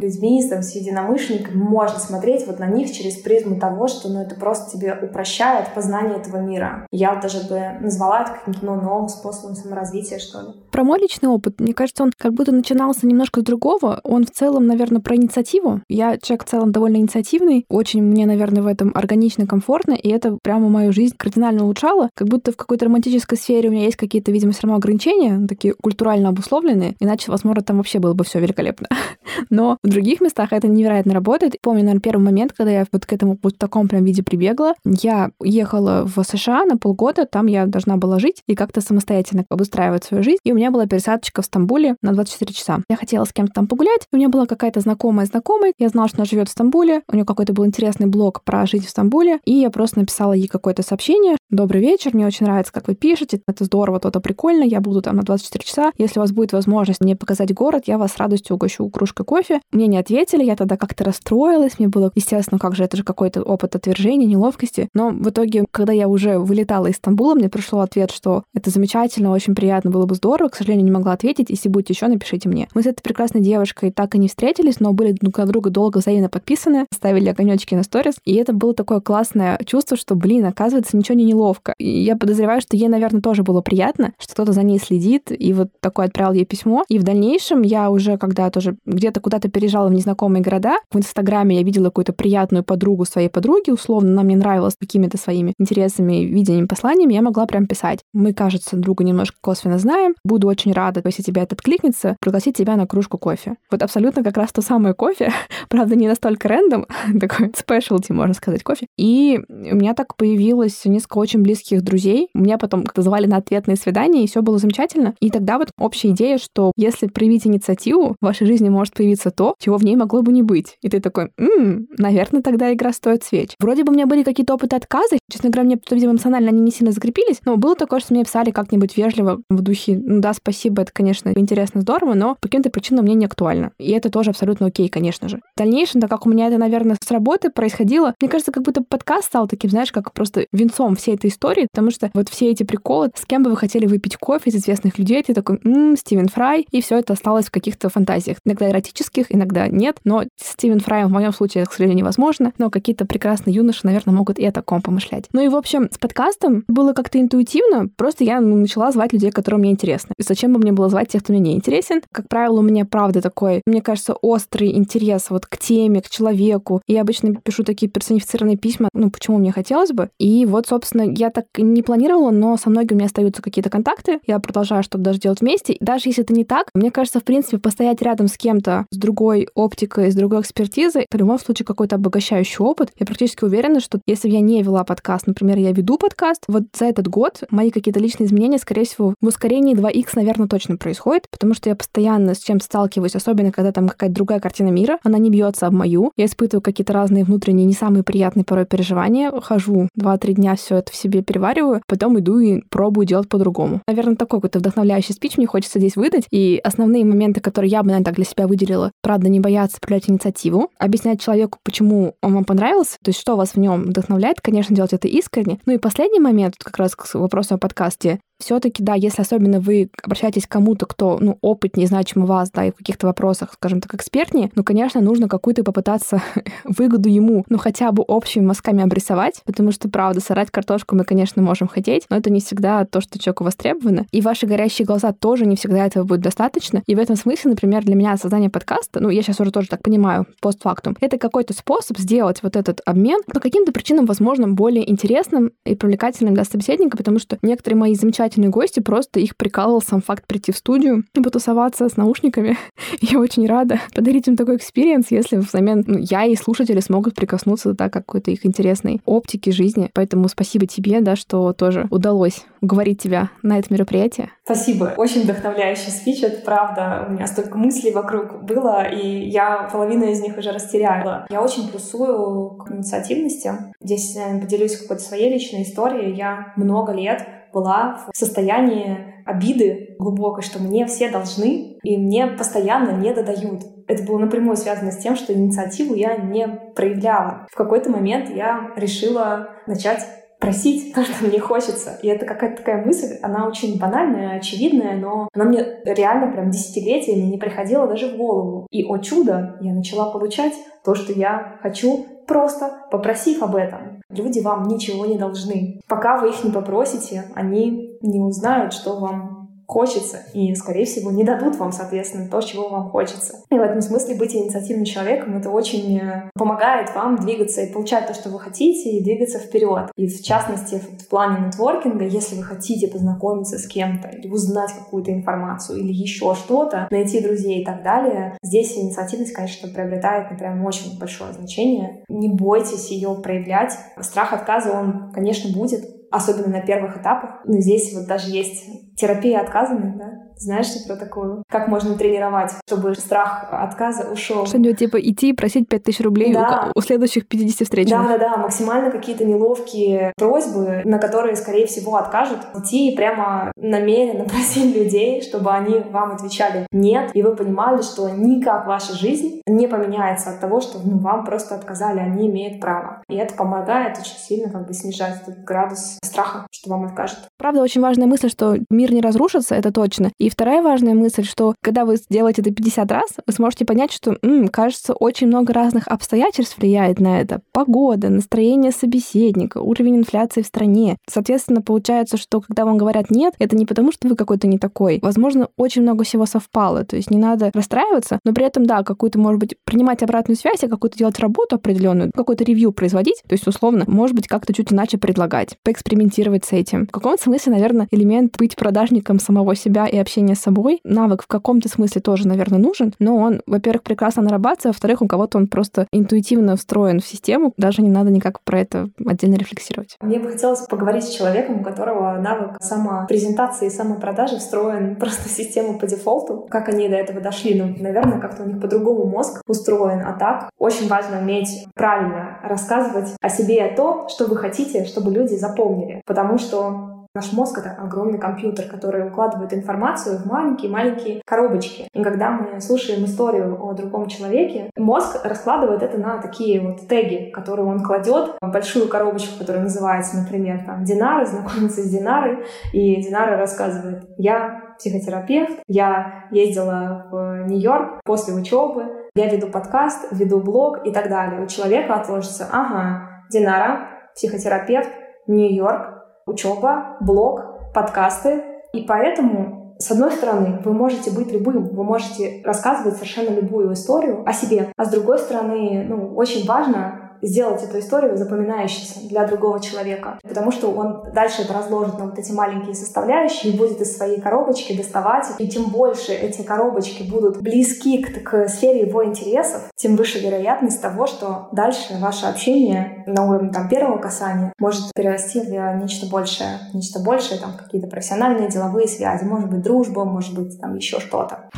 людьми, там, с единомышленниками, можно смотреть вот на них через призму того, что ну, это просто тебе упрощает познание этого мира. Я даже бы назвала это каким-то ну, новым способом саморазвития, что ли. Про мой личный опыт, мне кажется, он как будто начинался немножко с другого. Он в целом, наверное, про инициативу. Я человек в целом довольно инициативный, очень мне, наверное, в этом органично, комфортно, и это прямо мою жизнь кардинально улучшало. Как будто в какой-то романтической сфере у меня есть какие-то, видимо, все равно ограничения, такие культурально обусловленные, иначе, возможно, там вообще было бы все великолепно. Но в других местах это невероятно работает. Помню, наверное, первый момент, когда я вот к этому вот в таком прям виде прибегла. Я ехала в США на полгода, там я должна была жить и как-то самостоятельно обустраивать свою жизнь. И у меня была пересадочка в Стамбуле на 24 часа. Я хотела с кем-то там погулять, у меня была какая-то знакомая знакомая, я знала, что она живет в Стамбуле, у нее какой-то был интересный блог про жить в Стамбуле, и я просто написала ей какое-то сообщение. Добрый вечер, мне очень нравится, как вы пишете, это здорово, то-то прикольно, я буду там на 24 часа. Если у вас будет возможность мне показать город, я вас с радостью угощу кружкой кофе. Мне не ответили, я тогда как-то расстроилась, мне было, естественно, как же, это же какой-то опыт отвержения, неловкости. Но в итоге, когда я уже вылетала из Стамбула, мне пришел ответ, что это замечательно, очень приятно, было бы здорово. К сожалению, не могла ответить. Если будете еще, напишите мне. Мы с этой прекрасной девушкой так и не встретились, но были друг на друга долго взаимно подписаны, ставили огонечки на сторис. И это было такое классное чувство, что, блин, оказывается, ничего не неловко. И я подозреваю, что ей, наверное, тоже было приятно, что кто-то за ней следит, и вот такое отправил ей письмо. И в дальнейшем я уже, когда тоже где-то куда-то переезжала в незнакомые города, в Инстаграме я видела какую-то приятную подругу своей подруги, условно, она мне нравилась какими-то своими интересами, видениями, посланиями, я могла прям писать. Мы, кажется, друга немножко косвенно знаем. Буду очень рада, если тебя это откликнется, пригласить тебя на кружку кофе. Вот абсолютно как раз то самое кофе, правда, не настолько рандом, такой спешлти, можно сказать, кофе. И у меня так появилось несколько очень близких друзей. Меня потом как-то звали на ответные свидания, и все было замечательно. И тогда вот общая идея, что если проявить инициативу, в вашей жизни может появиться то, чего в ней могло бы не быть. И ты такой, м наверное, тогда игра стоит свеч. Вроде бы у меня были какие-то опыты отказа. Честно говоря, мне, видимо, эмоционально они не сильно закрепились, но было такое, что мне писали как-нибудь вежливо в духе, ну да, спасибо, это, конечно, интересно, здорово, но по каким-то причинам мне не актуально. И это тоже абсолютно окей, конечно же. В дальнейшем, так как у меня это, наверное, с работы происходило, мне кажется, как будто подкаст стал таким, знаешь, как просто венцом всей этой истории, потому что вот все эти приколы, с кем бы вы хотели выпить кофе из известных людей, ты такой, м-м, Стивен Фрай, и все это осталось в каких-то фантазиях. Иногда эротических, иногда нет, но Стивен Фрай в моем случае, это, к сожалению, невозможно, но какие-то прекрасные юноши, наверное, могут и о таком помышлять. Ну и, в общем, с подкастом было как-то интуитивно, просто я ну, начала звать людей, которые мне интересны. И зачем бы мне было звать тех, кто мне не интересен? Как правило, у меня, правда, такой, мне кажется, острый интерес вот к теме, к человеку. И я обычно пишу такие персонифицированные письма, ну, почему мне хотелось бы. И вот, собственно, я так не планировала, но со многими у меня остаются какие-то контакты. Я продолжаю что-то даже делать вместе. И даже если это не так, мне кажется, в принципе, постоять рядом с кем-то, с другой оптикой, с другой экспертизой, это в любом случае какой-то обогащающий опыт. Я практически уверена, что если бы я не вела подкаст, например, я веду подкаст, вот за этот год мои какие-то личные изменения, скорее всего, в ускорении 2х, наверное, точно происходит, потому что я постоянно с чем-то сталкиваюсь, особенно когда там какая-то другая картина мира, она не бьется об мою. Я испытываю какие-то разные внутренние, не самые приятные порой переживания, хожу 2-3 дня все это в себе перевариваю, потом иду и пробую делать по-другому. Наверное, такой какой-то вдохновляющий спич мне хочется здесь выдать. И основные моменты, которые я бы, наверное, так для себя выделила. Правда, не бояться проявлять инициативу, объяснять человеку, почему он вам понравился, то есть что вас в нем вдохновляет, конечно, делать это искренне. Ну и последний момент, как раз к вопросу о подкасте, все-таки, да, если особенно вы обращаетесь к кому-то, кто, ну, опытнее, значимый вас, да, и в каких-то вопросах, скажем так, экспертнее, ну, конечно, нужно какую-то попытаться выгоду ему, ну, хотя бы общими мазками обрисовать, потому что, правда, сорать картошку мы, конечно, можем хотеть, но это не всегда то, что человеку востребовано. И ваши горящие глаза тоже не всегда этого будет достаточно. И в этом смысле, например, для меня создание подкаста, ну, я сейчас уже тоже так понимаю, постфактум, это какой-то способ сделать вот этот обмен по каким-то причинам, возможно, более интересным и привлекательным для собеседника, потому что некоторые мои замечательные гости, просто их прикалывал сам факт прийти в студию и потусоваться с наушниками. Я очень рада подарить им такой experience, если взамен ну, я и слушатели смогут прикоснуться до какой-то их интересной оптики жизни. Поэтому спасибо тебе, да, что тоже удалось уговорить тебя на это мероприятие. Спасибо. Очень вдохновляющий спич, это правда. У меня столько мыслей вокруг было, и я половину из них уже растеряла. Я очень плюсую к инициативности. Здесь я поделюсь какой-то своей личной историей. Я много лет была в состоянии обиды глубокой, что мне все должны, и мне постоянно не додают. Это было напрямую связано с тем, что инициативу я не проявляла. В какой-то момент я решила начать просить то, что мне хочется. И это какая-то такая мысль, она очень банальная, очевидная, но она мне реально прям десятилетиями не приходила даже в голову. И, о чудо, я начала получать то, что я хочу, просто попросив об этом. Люди вам ничего не должны. Пока вы их не попросите, они не узнают, что вам хочется, и, скорее всего, не дадут вам, соответственно, то, чего вам хочется. И в этом смысле быть инициативным человеком — это очень э, помогает вам двигаться и получать то, что вы хотите, и двигаться вперед. И в частности, в плане нетворкинга, если вы хотите познакомиться с кем-то, или узнать какую-то информацию, или еще что-то, найти друзей и так далее, здесь инициативность, конечно, приобретает, например, очень большое значение. Не бойтесь ее проявлять. Страх отказа, он, конечно, будет, особенно на первых этапах. Но здесь вот даже есть терапия отказами, да, знаешь что про такую? Как можно тренировать, чтобы страх отказа ушел? Что-нибудь типа идти и просить 5000 рублей да. у, у следующих 50 встреч. Да-да-да, максимально какие-то неловкие просьбы, на которые, скорее всего, откажут. Идти и прямо намеренно просить людей, чтобы они вам отвечали «нет», и вы понимали, что никак ваша жизнь не поменяется от того, что ну, вам просто отказали, они имеют право. И это помогает очень сильно как бы снижать этот градус страха, что вам откажут. Правда, очень важная мысль, что мир не разрушится, это точно. И вторая важная мысль, что когда вы сделаете это 50 раз, вы сможете понять, что, м, кажется, очень много разных обстоятельств влияет на это. Погода, настроение собеседника, уровень инфляции в стране. Соответственно, получается, что когда вам говорят «нет», это не потому, что вы какой-то не такой. Возможно, очень много всего совпало. То есть не надо расстраиваться, но при этом, да, какую-то, может быть, принимать обратную связь, а какую-то делать работу определенную, какой-то ревью производить. То есть, условно, может быть, как-то чуть иначе предлагать, поэкспериментировать с этим. В каком-то смысле, наверное, элемент быть продажником самого себя и общение с собой. Навык в каком-то смысле тоже, наверное, нужен, но он, во-первых, прекрасно нарабатывается, во-вторых, у кого-то он просто интуитивно встроен в систему, даже не надо никак про это отдельно рефлексировать. Мне бы хотелось поговорить с человеком, у которого навык самопрезентации и самопродажи встроен просто в систему по дефолту. Как они до этого дошли? Ну, наверное, как-то у них по-другому мозг устроен. А так очень важно уметь правильно рассказывать о себе то, что вы хотите, чтобы люди запомнили. Потому что Наш мозг — это огромный компьютер, который укладывает информацию в маленькие-маленькие коробочки. И когда мы слушаем историю о другом человеке, мозг раскладывает это на такие вот теги, которые он кладет в большую коробочку, которая называется, например, там, Динара, знакомится с Динарой, и Динара рассказывает, я психотерапевт, я ездила в Нью-Йорк после учебы, я веду подкаст, веду блог и так далее. У человека отложится, ага, Динара, психотерапевт, Нью-Йорк, учеба, блог, подкасты. И поэтому, с одной стороны, вы можете быть любым, вы можете рассказывать совершенно любую историю о себе, а с другой стороны, ну, очень важно сделать эту историю запоминающейся для другого человека. Потому что он дальше это разложит на вот эти маленькие составляющие и будет из своей коробочки доставать. И чем больше эти коробочки будут близки к, к сфере его интересов, тем выше вероятность того, что дальше ваше общение на уровне там, первого касания может перерасти в нечто большее. Нечто большее, там какие-то профессиональные, деловые связи, может быть дружба, может быть там еще что-то.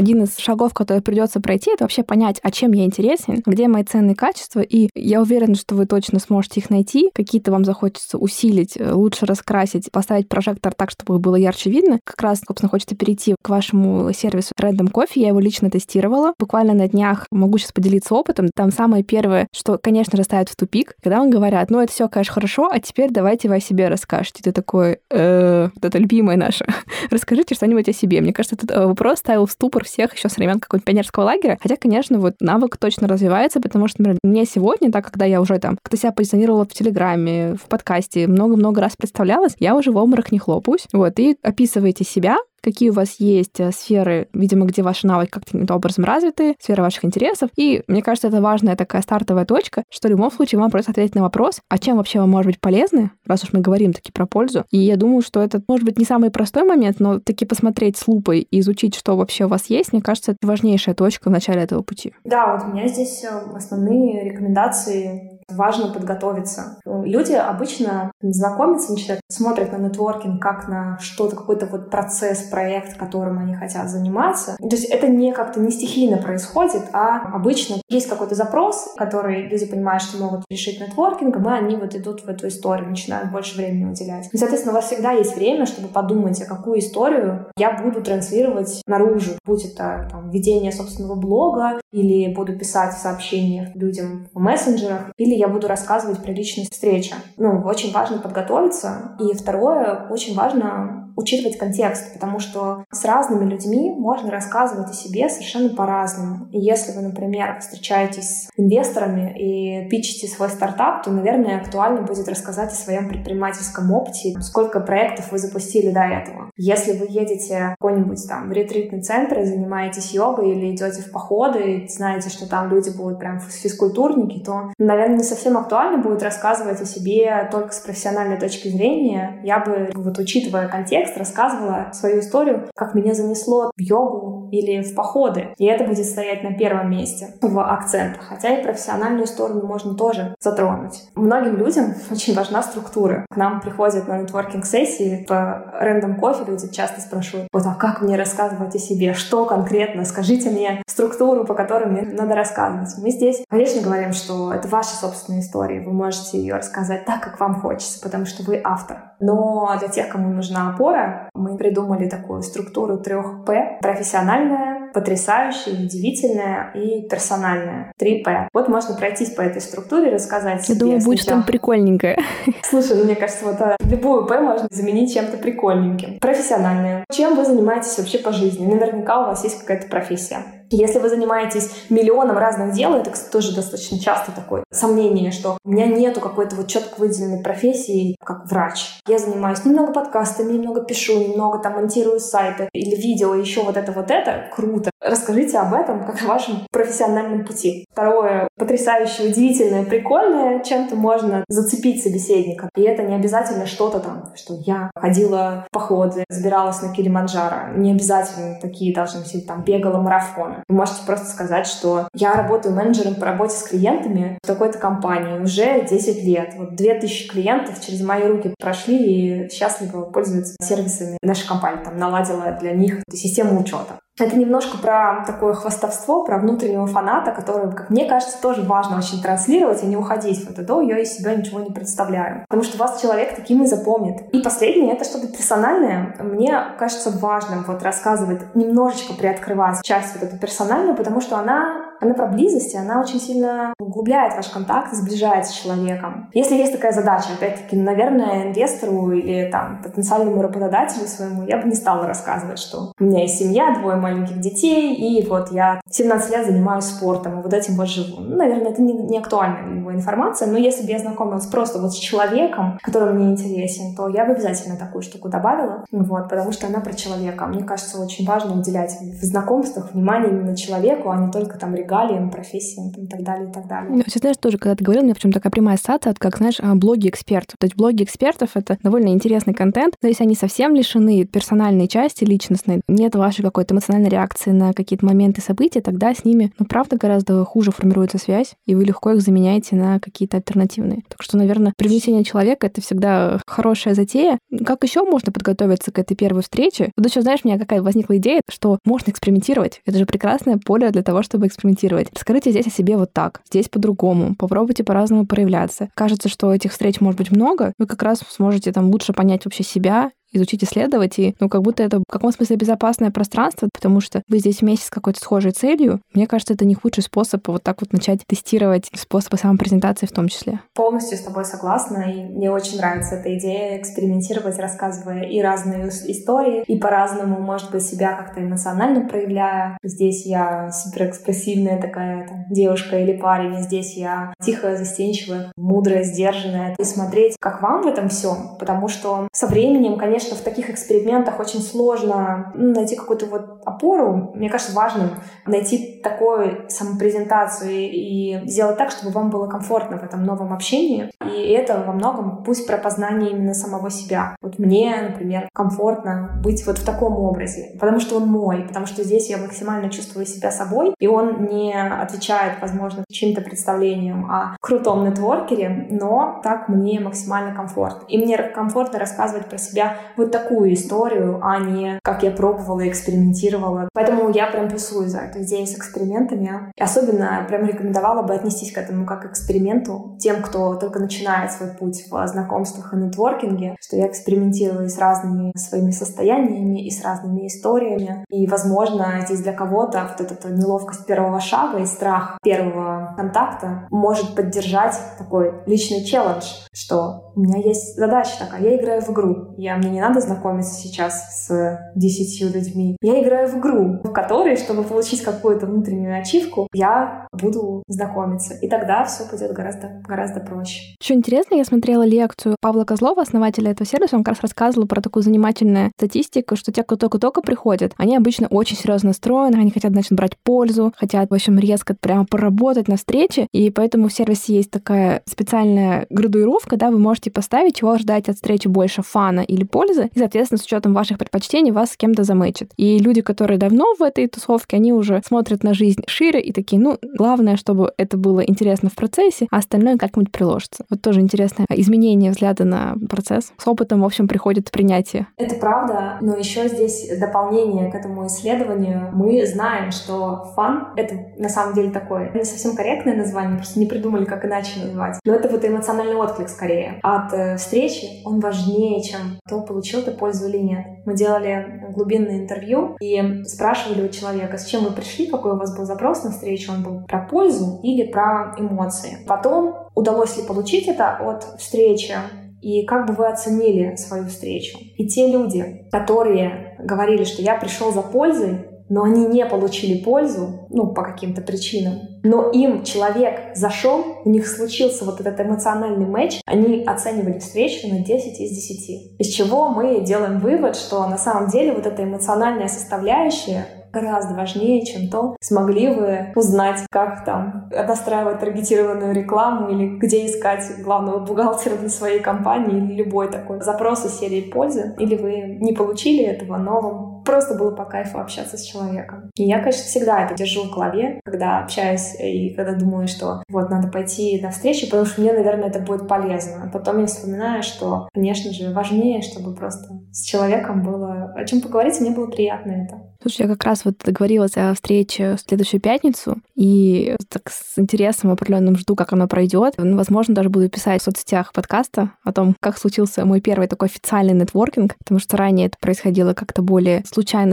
Один из шагов, который придется пройти, это вообще понять, а чем я интересен, где мои ценные качества, и я уверена, что вы точно сможете их найти. Какие-то вам захочется усилить, э, лучше раскрасить, поставить прожектор так, чтобы было ярче видно. Как раз, собственно, хочется перейти к вашему сервису Random Coffee. Я его лично тестировала. Буквально на днях могу сейчас поделиться опытом. Там самое первое, что, конечно же, ставит в тупик, когда вам говорят, ну, это все, конечно, хорошо, а теперь давайте вы о себе расскажете. Ты такой, э, вот это любимое наше. Расскажите что-нибудь о себе. Мне кажется, этот э, вопрос ставил в ступор всех еще с времен какого-нибудь пионерского лагеря. Хотя, конечно, вот навык точно развивается, потому что, например, мне сегодня, так, когда я уже там как-то себя позиционировала в Телеграме, в подкасте, много-много раз представлялась, я уже в обморок не хлопаюсь. Вот, и описываете себя, какие у вас есть э, сферы, видимо, где ваши навыки как-то образом развиты, сфера ваших интересов. И мне кажется, это важная такая стартовая точка, что в любом случае вам просто ответить на вопрос, а чем вообще вам может быть полезны, раз уж мы говорим таки про пользу. И я думаю, что это может быть не самый простой момент, но таки посмотреть с лупой и изучить, что вообще у вас есть, мне кажется, это важнейшая точка в начале этого пути. Да, вот у меня здесь э, основные рекомендации важно подготовиться. Люди обычно знакомятся, начинают, смотрят на нетворкинг как на что-то, какой-то вот процесс, проект, которым они хотят заниматься. То есть это не как-то не стихийно происходит, а обычно есть какой-то запрос, который люди понимают, что могут решить нетворкингом, и они вот идут в эту историю, начинают больше времени уделять. И, соответственно, у вас всегда есть время, чтобы подумать, а какую историю я буду транслировать наружу. Будь это там, ведение собственного блога, или буду писать в сообщениях людям в мессенджерах, или я буду рассказывать про личные встречи. Ну, очень важно подготовиться. И второе, очень важно учитывать контекст, потому что с разными людьми можно рассказывать о себе совершенно по-разному. И если вы, например, встречаетесь с инвесторами и пичите свой стартап, то, наверное, актуально будет рассказать о своем предпринимательском опыте, сколько проектов вы запустили до этого. Если вы едете в какой-нибудь там ретритный центр и занимаетесь йогой или идете в походы и знаете, что там люди будут прям физкультурники, то, наверное, не совсем актуально будет рассказывать о себе только с профессиональной точки зрения. Я бы, вот учитывая контекст, текст рассказывала свою историю, как меня занесло в йогу или в походы. И это будет стоять на первом месте в акцентах. Хотя и профессиональную сторону можно тоже затронуть. Многим людям очень важна структура. К нам приходят на нетворкинг-сессии в Random Coffee люди часто спрашивают, вот а как мне рассказывать о себе? Что конкретно? Скажите мне структуру, по которой мне надо рассказывать. Мы здесь, конечно, говорим, что это ваша собственная история. Вы можете ее рассказать так, как вам хочется, потому что вы автор. Но для тех, кому нужна опора, мы придумали такую структуру трех П. Профессиональная, потрясающая, удивительная и персональная. Три П. Вот можно пройтись по этой структуре, рассказать Я думаю, будет что-то прикольненькое. Слушай, ну, мне кажется, вот а, любую П можно заменить чем-то прикольненьким. Профессиональная. Чем вы занимаетесь вообще по жизни? Наверняка у вас есть какая-то профессия. Если вы занимаетесь миллионом разных дел, это тоже достаточно часто такое сомнение, что у меня нету какой-то вот четко выделенной профессии, как врач. Я занимаюсь немного подкастами, немного пишу, немного там монтирую сайты или видео, еще вот это вот это. Круто. Расскажите об этом, как о вашем профессиональном пути. Второе, потрясающее, удивительное, прикольное, чем-то можно зацепить собеседника. И это не обязательно что-то там, что я ходила в походы, забиралась на Килиманджаро. Не обязательно такие должны быть, там, бегала марафоны. Вы можете просто сказать, что я работаю менеджером по работе с клиентами в такой-то компании уже 10 лет. Вот 2000 клиентов через мои руки прошли и счастливо пользуются сервисами нашей компании. Там наладила для них систему учета. Это немножко про такое хвастовство, про внутреннего фаната, который, как мне кажется, тоже важно очень транслировать и не уходить в это. Да, я из себя ничего не представляю. Потому что вас человек таким и запомнит. И последнее, это что-то персональное. Мне кажется важным вот рассказывать, немножечко приоткрывать часть вот эту персональную, потому что она она про близость, она очень сильно углубляет ваш контакт, сближает с человеком. Если есть такая задача, опять-таки, наверное, инвестору или там потенциальному работодателю своему, я бы не стала рассказывать, что у меня есть семья, двое маленьких детей, и вот я 17 лет занимаюсь спортом, и вот этим вот живу. Ну, наверное, это не, не актуальная его информация, но если бы я знакомилась просто вот с человеком, который мне интересен, то я бы обязательно такую штуку добавила, вот, потому что она про человека. Мне кажется, очень важно уделять в знакомствах внимание именно человеку, а не только там рекламе регалиям, профессиям и так далее, и так далее. Ну, знаешь, тоже, когда ты говорил, у меня причем такая прямая ассоциация, как, знаешь, а, блоги экспертов. То есть блоги экспертов — это довольно интересный контент, но если они совсем лишены персональной части личностной, нет вашей какой-то эмоциональной реакции на какие-то моменты, события, тогда с ними, ну, правда, гораздо хуже формируется связь, и вы легко их заменяете на какие-то альтернативные. Так что, наверное, привлечение человека — это всегда хорошая затея. Как еще можно подготовиться к этой первой встрече? Тут еще, знаешь, у меня какая возникла идея, что можно экспериментировать. Это же прекрасное поле для того, чтобы экспериментировать. Расскажите здесь о себе вот так, здесь по-другому. Попробуйте по-разному проявляться. Кажется, что этих встреч может быть много. Вы как раз сможете там лучше понять вообще себя изучить, исследовать, и ну, как будто это в каком смысле безопасное пространство, потому что вы здесь вместе с какой-то схожей целью. Мне кажется, это не худший способ вот так вот начать тестировать способы самопрезентации в том числе. Полностью с тобой согласна, и мне очень нравится эта идея экспериментировать, рассказывая и разные истории, и по-разному, может быть, себя как-то эмоционально проявляя. Здесь я суперэкспрессивная такая там, девушка или парень, здесь я тихая, застенчивая, мудрая, сдержанная. И смотреть, как вам в этом всем, потому что со временем, конечно, конечно, в таких экспериментах очень сложно ну, найти какую-то вот опору. Мне кажется, важным найти такую самопрезентацию и сделать так, чтобы вам было комфортно в этом новом общении. И это во многом пусть про познание именно самого себя. Вот мне, например, комфортно быть вот в таком образе, потому что он мой, потому что здесь я максимально чувствую себя собой, и он не отвечает, возможно, чьим-то представлениям о крутом нетворкере, но так мне максимально комфортно. И мне комфортно рассказывать про себя вот такую историю, а не как я пробовала, экспериментировала. Поэтому я прям плюсую за идею с экспериментами. И особенно прям рекомендовала бы отнестись к этому как к эксперименту тем, кто только начинает свой путь в знакомствах и нетворкинге, что я экспериментирую с разными своими состояниями и с разными историями. И, возможно, здесь для кого-то вот эта неловкость первого шага и страх первого контакта может поддержать такой личный челлендж, что у меня есть задача такая, я играю в игру, я, мне не надо знакомиться сейчас с десятью людьми. Я играю в игру, в которой, чтобы получить какую-то внутреннюю ачивку, я буду знакомиться. И тогда все пойдет гораздо, гораздо проще. Что интересно, я смотрела лекцию Павла Козлова, основателя этого сервиса, он как раз рассказывал про такую занимательную статистику, что те, кто только-только приходят, они обычно очень серьезно настроены, они хотят, значит, брать пользу, хотят, в общем, резко прямо поработать на встрече, и поэтому в сервисе есть такая специальная градуировка, да, вы можете поставить, чего ждать от встречи больше фана или пользы, и, соответственно, с учетом ваших предпочтений вас с кем-то замычат. И люди, которые давно в этой тусовке, они уже смотрят на жизнь шире и такие, ну, главное, чтобы это было интересно в процессе, а остальное как-нибудь приложится. Вот тоже интересное изменение взгляда на процесс. С опытом, в общем, приходит принятие. Это правда, но еще здесь дополнение к этому исследованию. Мы знаем, что фан — это на самом деле такое не совсем корректное название, просто не придумали, как иначе назвать. Но это вот эмоциональный отклик скорее. От э, встречи он важнее, чем то, получил ты пользу или нет. Мы делали глубинное интервью и спрашивали у человека, с чем вы пришли, какой у вас был запрос на встречу, он был про пользу или про эмоции. Потом, удалось ли получить это от встречи, и как бы вы оценили свою встречу. И те люди, которые говорили, что я пришел за пользой, но они не получили пользу, ну, по каким-то причинам, но им человек зашел, у них случился вот этот эмоциональный матч, они оценивали встречу на 10 из 10. Из чего мы делаем вывод, что на самом деле вот эта эмоциональная составляющая гораздо важнее, чем то, смогли вы узнать, как там настраивать таргетированную рекламу или где искать главного бухгалтера для своей компании или любой такой запрос из серии пользы, или вы не получили этого, но вам просто было по кайфу общаться с человеком. И я, конечно, всегда это держу в голове, когда общаюсь и когда думаю, что вот надо пойти на встречу, потому что мне, наверное, это будет полезно. А потом я вспоминаю, что, конечно же, важнее, чтобы просто с человеком было о чем поговорить, и мне было приятно это. Слушай, я как раз вот договорилась о встрече в следующую пятницу, и так с интересом определенным жду, как оно пройдет. Ну, возможно, даже буду писать в соцсетях подкаста о том, как случился мой первый такой официальный нетворкинг, потому что ранее это происходило как-то более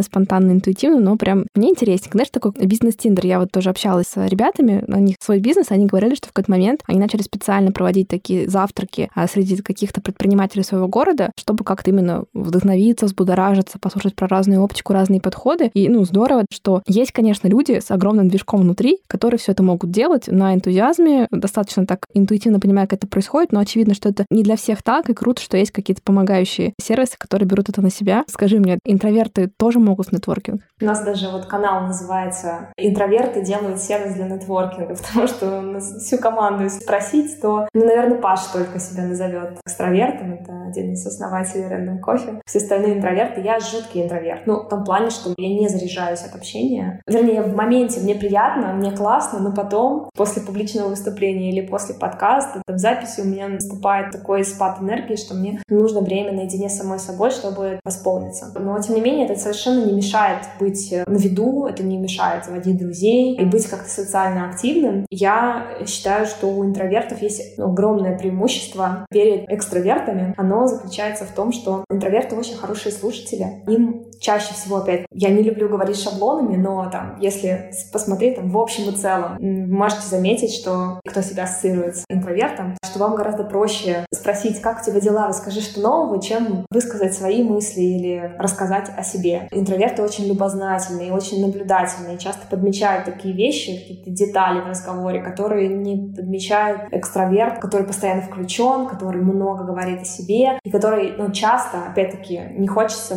спонтанно, интуитивно, но прям мне интереснее. Знаешь, такой бизнес-тиндер. Я вот тоже общалась с ребятами, у них свой бизнес, они говорили, что в какой-то момент они начали специально проводить такие завтраки а, среди каких-то предпринимателей своего города, чтобы как-то именно вдохновиться, взбудоражиться, послушать про разную оптику, разные подходы. И, ну, здорово, что есть, конечно, люди с огромным движком внутри, которые все это могут делать на энтузиазме, достаточно так интуитивно понимая, как это происходит, но очевидно, что это не для всех так, и круто, что есть какие-то помогающие сервисы, которые берут это на себя. Скажи мне, интроверты тоже могут в нетворкинг? У нас даже вот канал называется «Интроверты делают сервис для нетворкинга», потому что у нас всю команду спросить, то, ну, наверное, Паш только себя назовет экстравертом, это один из основателей Random Coffee. Все остальные интроверты, я жуткий интроверт. Ну, в том плане, что я не заряжаюсь от общения. Вернее, в моменте мне приятно, мне классно, но потом, после публичного выступления или после подкаста, там, записи у меня наступает такой спад энергии, что мне нужно время наедине с самой собой, чтобы восполниться. Но, тем не менее, это совершенно не мешает быть на виду, это не мешает заводить друзей и быть как-то социально активным. Я считаю, что у интровертов есть огромное преимущество перед экстравертами. Оно заключается в том, что интроверты очень хорошие слушатели. Им чаще всего, опять, я не люблю говорить шаблонами, но там, если посмотреть там в общем и целом, можете заметить, что кто себя ассоциирует с интровертом, что вам гораздо проще спросить, как у тебя дела, расскажи, что нового, чем высказать свои мысли или рассказать о себе. Интроверты очень любознательные, очень наблюдательные, часто подмечают такие вещи, какие-то детали в разговоре, которые не подмечает экстраверт, который постоянно включен, который много говорит о себе и который, ну, часто, опять-таки, не хочется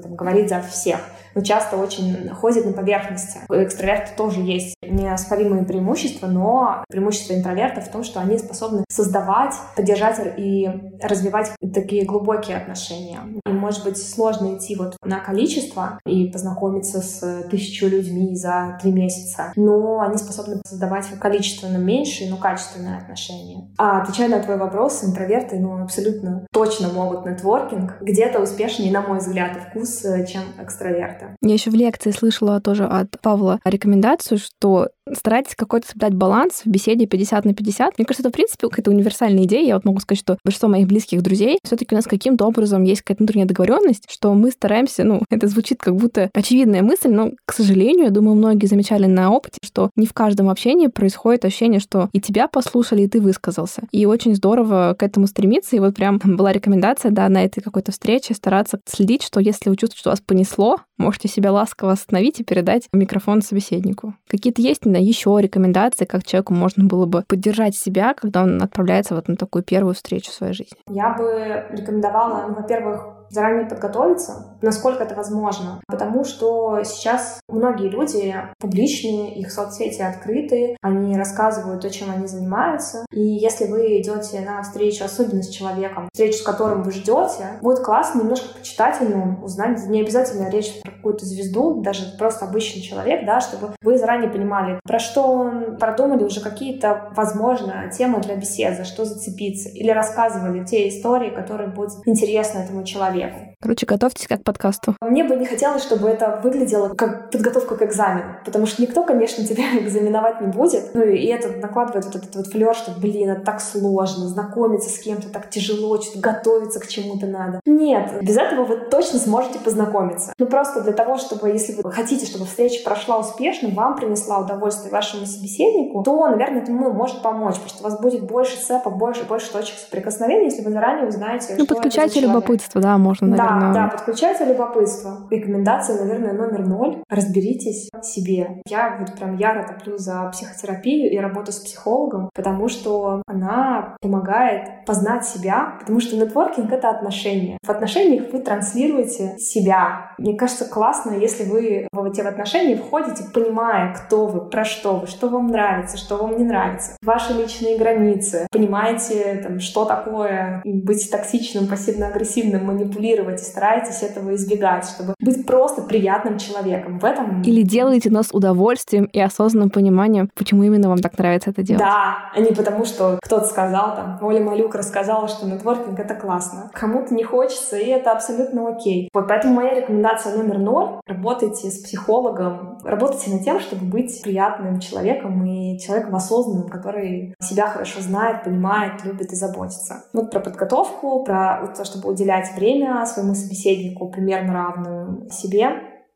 там, говорить за всех но часто очень ходит на поверхности. У экстраверта тоже есть неоспоримые преимущества, но преимущество интроверта в том, что они способны создавать, поддержать и развивать такие глубокие отношения. И может быть сложно идти вот на количество и познакомиться с тысячу людьми за три месяца, но они способны создавать количественно меньше, но качественные отношения. А отвечая на твой вопрос, интроверты ну, абсолютно точно могут нетворкинг где-то успешнее, на мой взгляд, вкус, чем экстраверты. Я еще в лекции слышала тоже от Павла рекомендацию, что старайтесь какой-то соблюдать баланс в беседе 50 на 50. Мне кажется, это, в принципе, какая-то универсальная идея. Я вот могу сказать, что большинство моих близких друзей все таки у нас каким-то образом есть какая-то внутренняя договоренность, что мы стараемся, ну, это звучит как будто очевидная мысль, но, к сожалению, я думаю, многие замечали на опыте, что не в каждом общении происходит ощущение, что и тебя послушали, и ты высказался. И очень здорово к этому стремиться. И вот прям была рекомендация, да, на этой какой-то встрече стараться следить, что если вы чувствуете, что вас понесло, можете себя ласково остановить и передать микрофон собеседнику. Какие-то есть на еще рекомендации, как человеку можно было бы поддержать себя, когда он отправляется вот на такую первую встречу в своей жизни? Я бы рекомендовала, ну, во-первых, заранее подготовиться, насколько это возможно. Потому что сейчас многие люди публичные, их соцсети открыты, они рассказывают то, чем они занимаются. И если вы идете на встречу, особенно с человеком, встречу, с которым вы ждете, будет классно немножко почитать о нем, узнать. Не обязательно речь про какую-то звезду, даже просто обычный человек, да, чтобы вы заранее понимали, про что он продумали уже какие-то, возможно, темы для беседы, за что зацепиться. Или рассказывали те истории, которые будут интересны этому человеку. Короче, готовьтесь как к подкасту. Мне бы не хотелось, чтобы это выглядело как подготовка к экзамену, потому что никто, конечно, тебя экзаменовать не будет. Ну и это накладывает вот этот вот флер, что, блин, это так сложно, знакомиться с кем-то так тяжело, что-то готовиться к чему-то надо. Нет, без этого вы точно сможете познакомиться. Ну просто для того, чтобы, если вы хотите, чтобы встреча прошла успешно, вам принесла удовольствие вашему собеседнику, то, наверное, это ну, может помочь, потому что у вас будет больше цепок, больше, больше точек соприкосновения, если вы заранее узнаете, Ну, подключайте любопытство, да, можно, наверное, да, да, подключайте любопытство. Рекомендация, наверное, номер ноль. Разберитесь в себе. Я вот прям яро топлю за психотерапию и работу с психологом, потому что она помогает познать себя, потому что нетворкинг — это отношения. В отношениях вы транслируете себя. Мне кажется, классно, если вы в эти отношения входите, понимая, кто вы, про что вы, что вам нравится, что вам не нравится, ваши личные границы, понимаете, там, что такое быть токсичным, пассивно-агрессивным, манипулировать, делаете, стараетесь этого избегать, чтобы быть просто приятным человеком. В этом... Или делаете нас удовольствием и осознанным пониманием, почему именно вам так нравится это делать. Да, а не потому, что кто-то сказал, там, Оля Малюк рассказала, что нетворкинг — это классно. Кому-то не хочется, и это абсолютно окей. Вот поэтому моя рекомендация номер ноль — работайте с психологом, работайте над тем, чтобы быть приятным человеком и человеком осознанным, который себя хорошо знает, понимает, любит и заботится. Вот про подготовку, про то, чтобы уделять время своему своему собеседнику примерно равную себе.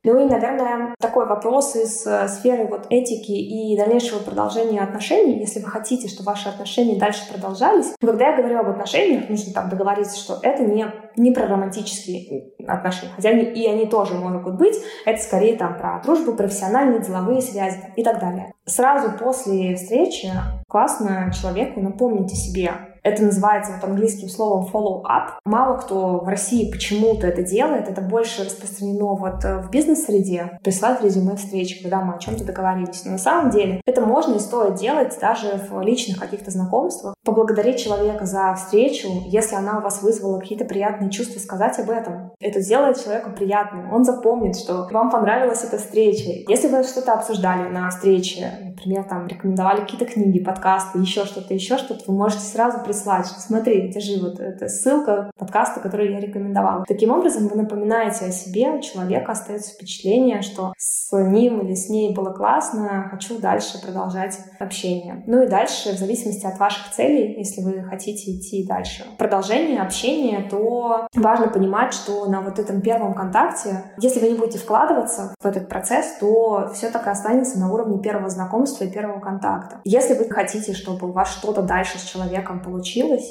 Ну и, наверное, такой вопрос из э, сферы вот этики и дальнейшего продолжения отношений, если вы хотите, чтобы ваши отношения дальше продолжались. Когда я говорю об отношениях, нужно там договориться, что это не, не про романтические отношения, хотя они, и они тоже могут быть. Это скорее там про дружбу, профессиональные, деловые связи и так далее. Сразу после встречи классно человеку напомните себе, Это называется вот английским словом follow up. Мало кто в России почему-то это делает. Это больше распространено вот э, в бизнес-среде. Присылать резюме встречи, когда мы о чем-то договорились. Но на самом деле это можно и стоит делать даже в личных каких-то знакомствах. Поблагодарить человека за встречу, если она у вас вызвала какие-то приятные чувства, сказать об этом. Это сделает человеку приятным. Он запомнит, что вам понравилась эта встреча. Если вы что-то обсуждали на встрече, например, там рекомендовали какие-то книги, подкасты, еще что-то, еще что-то, вы можете сразу прислать, что смотри, держи вот эта ссылка подкаста, который я рекомендовала. Таким образом, вы напоминаете о себе, у человека остается впечатление, что с ним или с ней было классно, хочу дальше продолжать общение. Ну и дальше, в зависимости от ваших целей, если вы хотите идти дальше, продолжение общения, то важно понимать, что на вот этом первом контакте, если вы не будете вкладываться в этот процесс, то все так и останется на уровне первого знакомства и первого контакта. Если вы хотите, чтобы у вас что-то дальше с человеком получилось,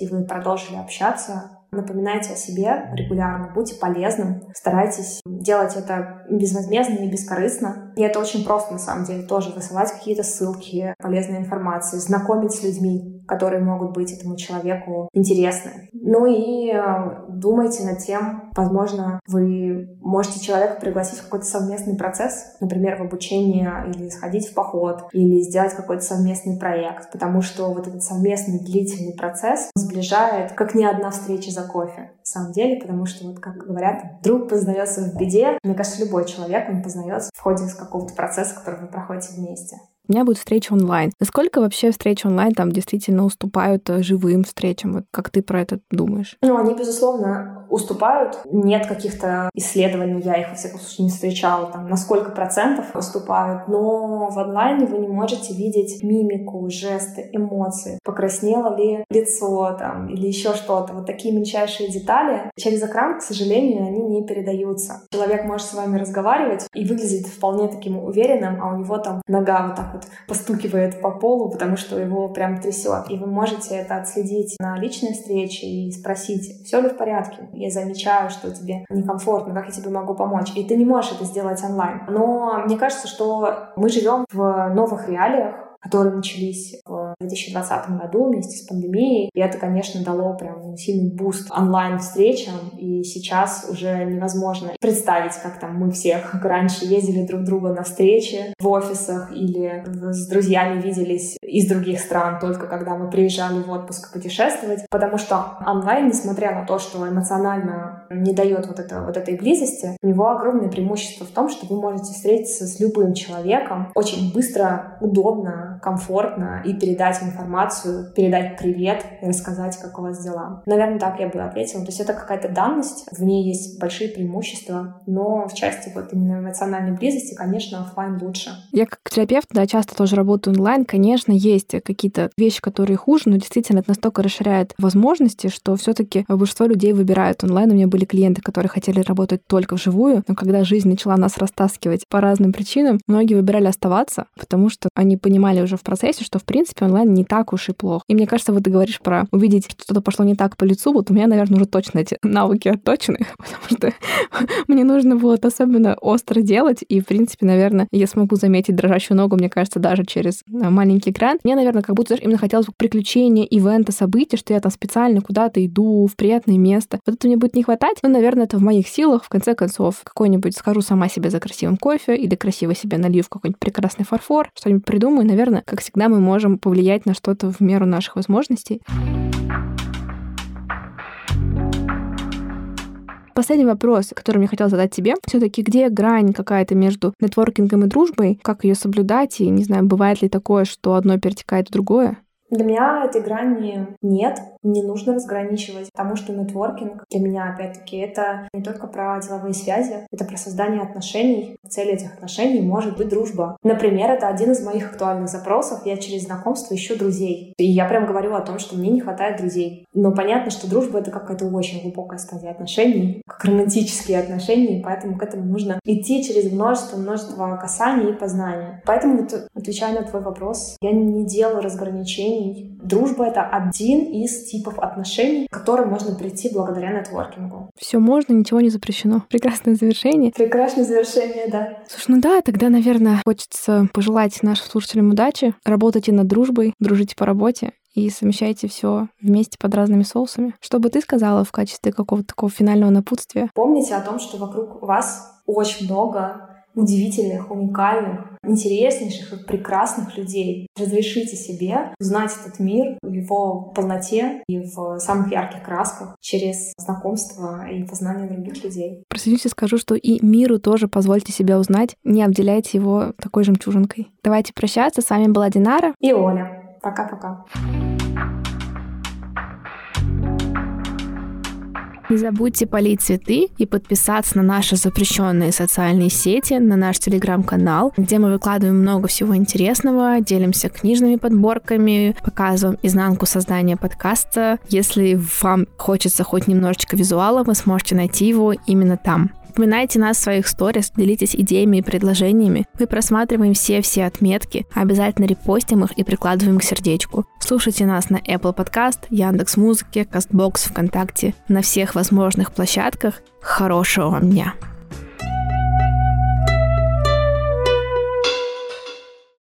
и вы продолжили общаться, Напоминайте о себе регулярно, будьте полезным, старайтесь делать это безвозмездно и бескорыстно. И это очень просто, на самом деле, тоже высылать какие-то ссылки, полезной информации, знакомить с людьми, которые могут быть этому человеку интересны. Ну и э, думайте над тем, возможно, вы можете человека пригласить в какой-то совместный процесс, например, в обучение или сходить в поход, или сделать какой-то совместный проект, потому что вот этот совместный длительный процесс сближает, как ни одна встреча за кофе, на самом деле, потому что, вот как говорят, друг познается в беде. Мне кажется, любой человек, он познается в ходе какого-то процесса, который вы проходите вместе у меня будет встреча онлайн. Насколько вообще встречи онлайн там действительно уступают э, живым встречам? Вот как ты про это думаешь? Ну, они, безусловно, уступают. Нет каких-то исследований, я их, во всяком случае, не встречала, там, на сколько процентов уступают. Но в онлайне вы не можете видеть мимику, жесты, эмоции. Покраснело ли лицо там или еще что-то. Вот такие мельчайшие детали. Через экран, к сожалению, они не передаются. Человек может с вами разговаривать и выглядит вполне таким уверенным, а у него там нога вот так вот постукивает по полу, потому что его прям трясет. И вы можете это отследить на личной встрече и спросить, все ли в порядке. Я замечаю, что тебе некомфортно, как я тебе могу помочь. И ты не можешь это сделать онлайн. Но мне кажется, что мы живем в новых реалиях, которые начались в 2020 году вместе с пандемией. И это, конечно, дало прям сильный boost онлайн-встречам. И сейчас уже невозможно представить, как там мы все, как раньше, ездили друг друга на встречи в офисах или с друзьями виделись из других стран, только когда мы приезжали в отпуск путешествовать. Потому что онлайн, несмотря на то, что эмоционально не дает вот, это, вот этой близости, у него огромное преимущество в том, что вы можете встретиться с любым человеком очень быстро, удобно, комфортно и передать информацию, передать привет рассказать, как у вас дела. Наверное, так я бы ответила. То есть это какая-то данность, в ней есть большие преимущества, но в части вот именно эмоциональной близости, конечно, офлайн лучше. Я как терапевт, да, часто тоже работаю онлайн. Конечно, есть какие-то вещи, которые хуже, но действительно это настолько расширяет возможности, что все таки большинство людей выбирают онлайн. У меня были клиенты, которые хотели работать только вживую, но когда жизнь начала нас растаскивать по разным причинам, многие выбирали оставаться, потому что они понимали уже в процессе, что, в принципе, онлайн не так уж и плохо. И мне кажется, вот ты говоришь про увидеть, что что-то пошло не так по лицу, вот у меня, наверное, уже точно эти навыки отточены, потому что мне нужно было это особенно остро делать, и, в принципе, наверное, я смогу заметить дрожащую ногу, мне кажется, даже через а, маленький экран. Мне, наверное, как будто именно хотелось приключения, ивента, события, что я там специально куда-то иду, в приятное место. Вот это мне будет не хватать, но, наверное, это в моих силах. В конце концов, какой-нибудь схожу сама себе за красивым кофе или красиво себе налью в какой-нибудь прекрасный фарфор, что-нибудь придумаю, наверное, как всегда, мы можем повлиять на что-то в меру наших возможностей. Последний вопрос, который мне хотел задать тебе, все-таки где грань какая-то между нетворкингом и дружбой, как ее соблюдать, и не знаю, бывает ли такое, что одно перетекает в другое? Для меня этой грани нет, не нужно разграничивать, потому что нетворкинг для меня, опять-таки, это не только про деловые связи, это про создание отношений. Цель этих отношений может быть дружба. Например, это один из моих актуальных запросов. Я через знакомство ищу друзей. И я прям говорю о том, что мне не хватает друзей. Но понятно, что дружба — это какая-то очень глубокая стадия отношений, как романтические отношения, поэтому к этому нужно идти через множество-множество касаний и познания. Поэтому, отвечая на твой вопрос, я не делаю разграничений отношений. Дружба — это один из типов отношений, к которым можно прийти благодаря нетворкингу. Все можно, ничего не запрещено. Прекрасное завершение. Прекрасное завершение, да. Слушай, ну да, тогда, наверное, хочется пожелать нашим слушателям удачи. Работайте над дружбой, дружите по работе и совмещаете все вместе под разными соусами. Что бы ты сказала в качестве какого-то такого финального напутствия? Помните о том, что вокруг вас очень много удивительных, уникальных, интереснейших и прекрасных людей. Разрешите себе узнать этот мир в его полноте и в самых ярких красках через знакомство и познание других людей. Присоединюсь и скажу, что и миру тоже позвольте себя узнать, не обделяйте его такой жемчужинкой. Давайте прощаться. С вами была Динара и Оля. Пока-пока. Не забудьте полить цветы и подписаться на наши запрещенные социальные сети, на наш телеграм-канал, где мы выкладываем много всего интересного, делимся книжными подборками, показываем изнанку создания подкаста. Если вам хочется хоть немножечко визуала, вы сможете найти его именно там. Упоминайте нас в своих сторис, делитесь идеями и предложениями. Мы просматриваем все-все отметки, обязательно репостим их и прикладываем к сердечку. Слушайте нас на Apple Podcast, Яндекс Музыке, Castbox, ВКонтакте, на всех возможных площадках. Хорошего вам дня!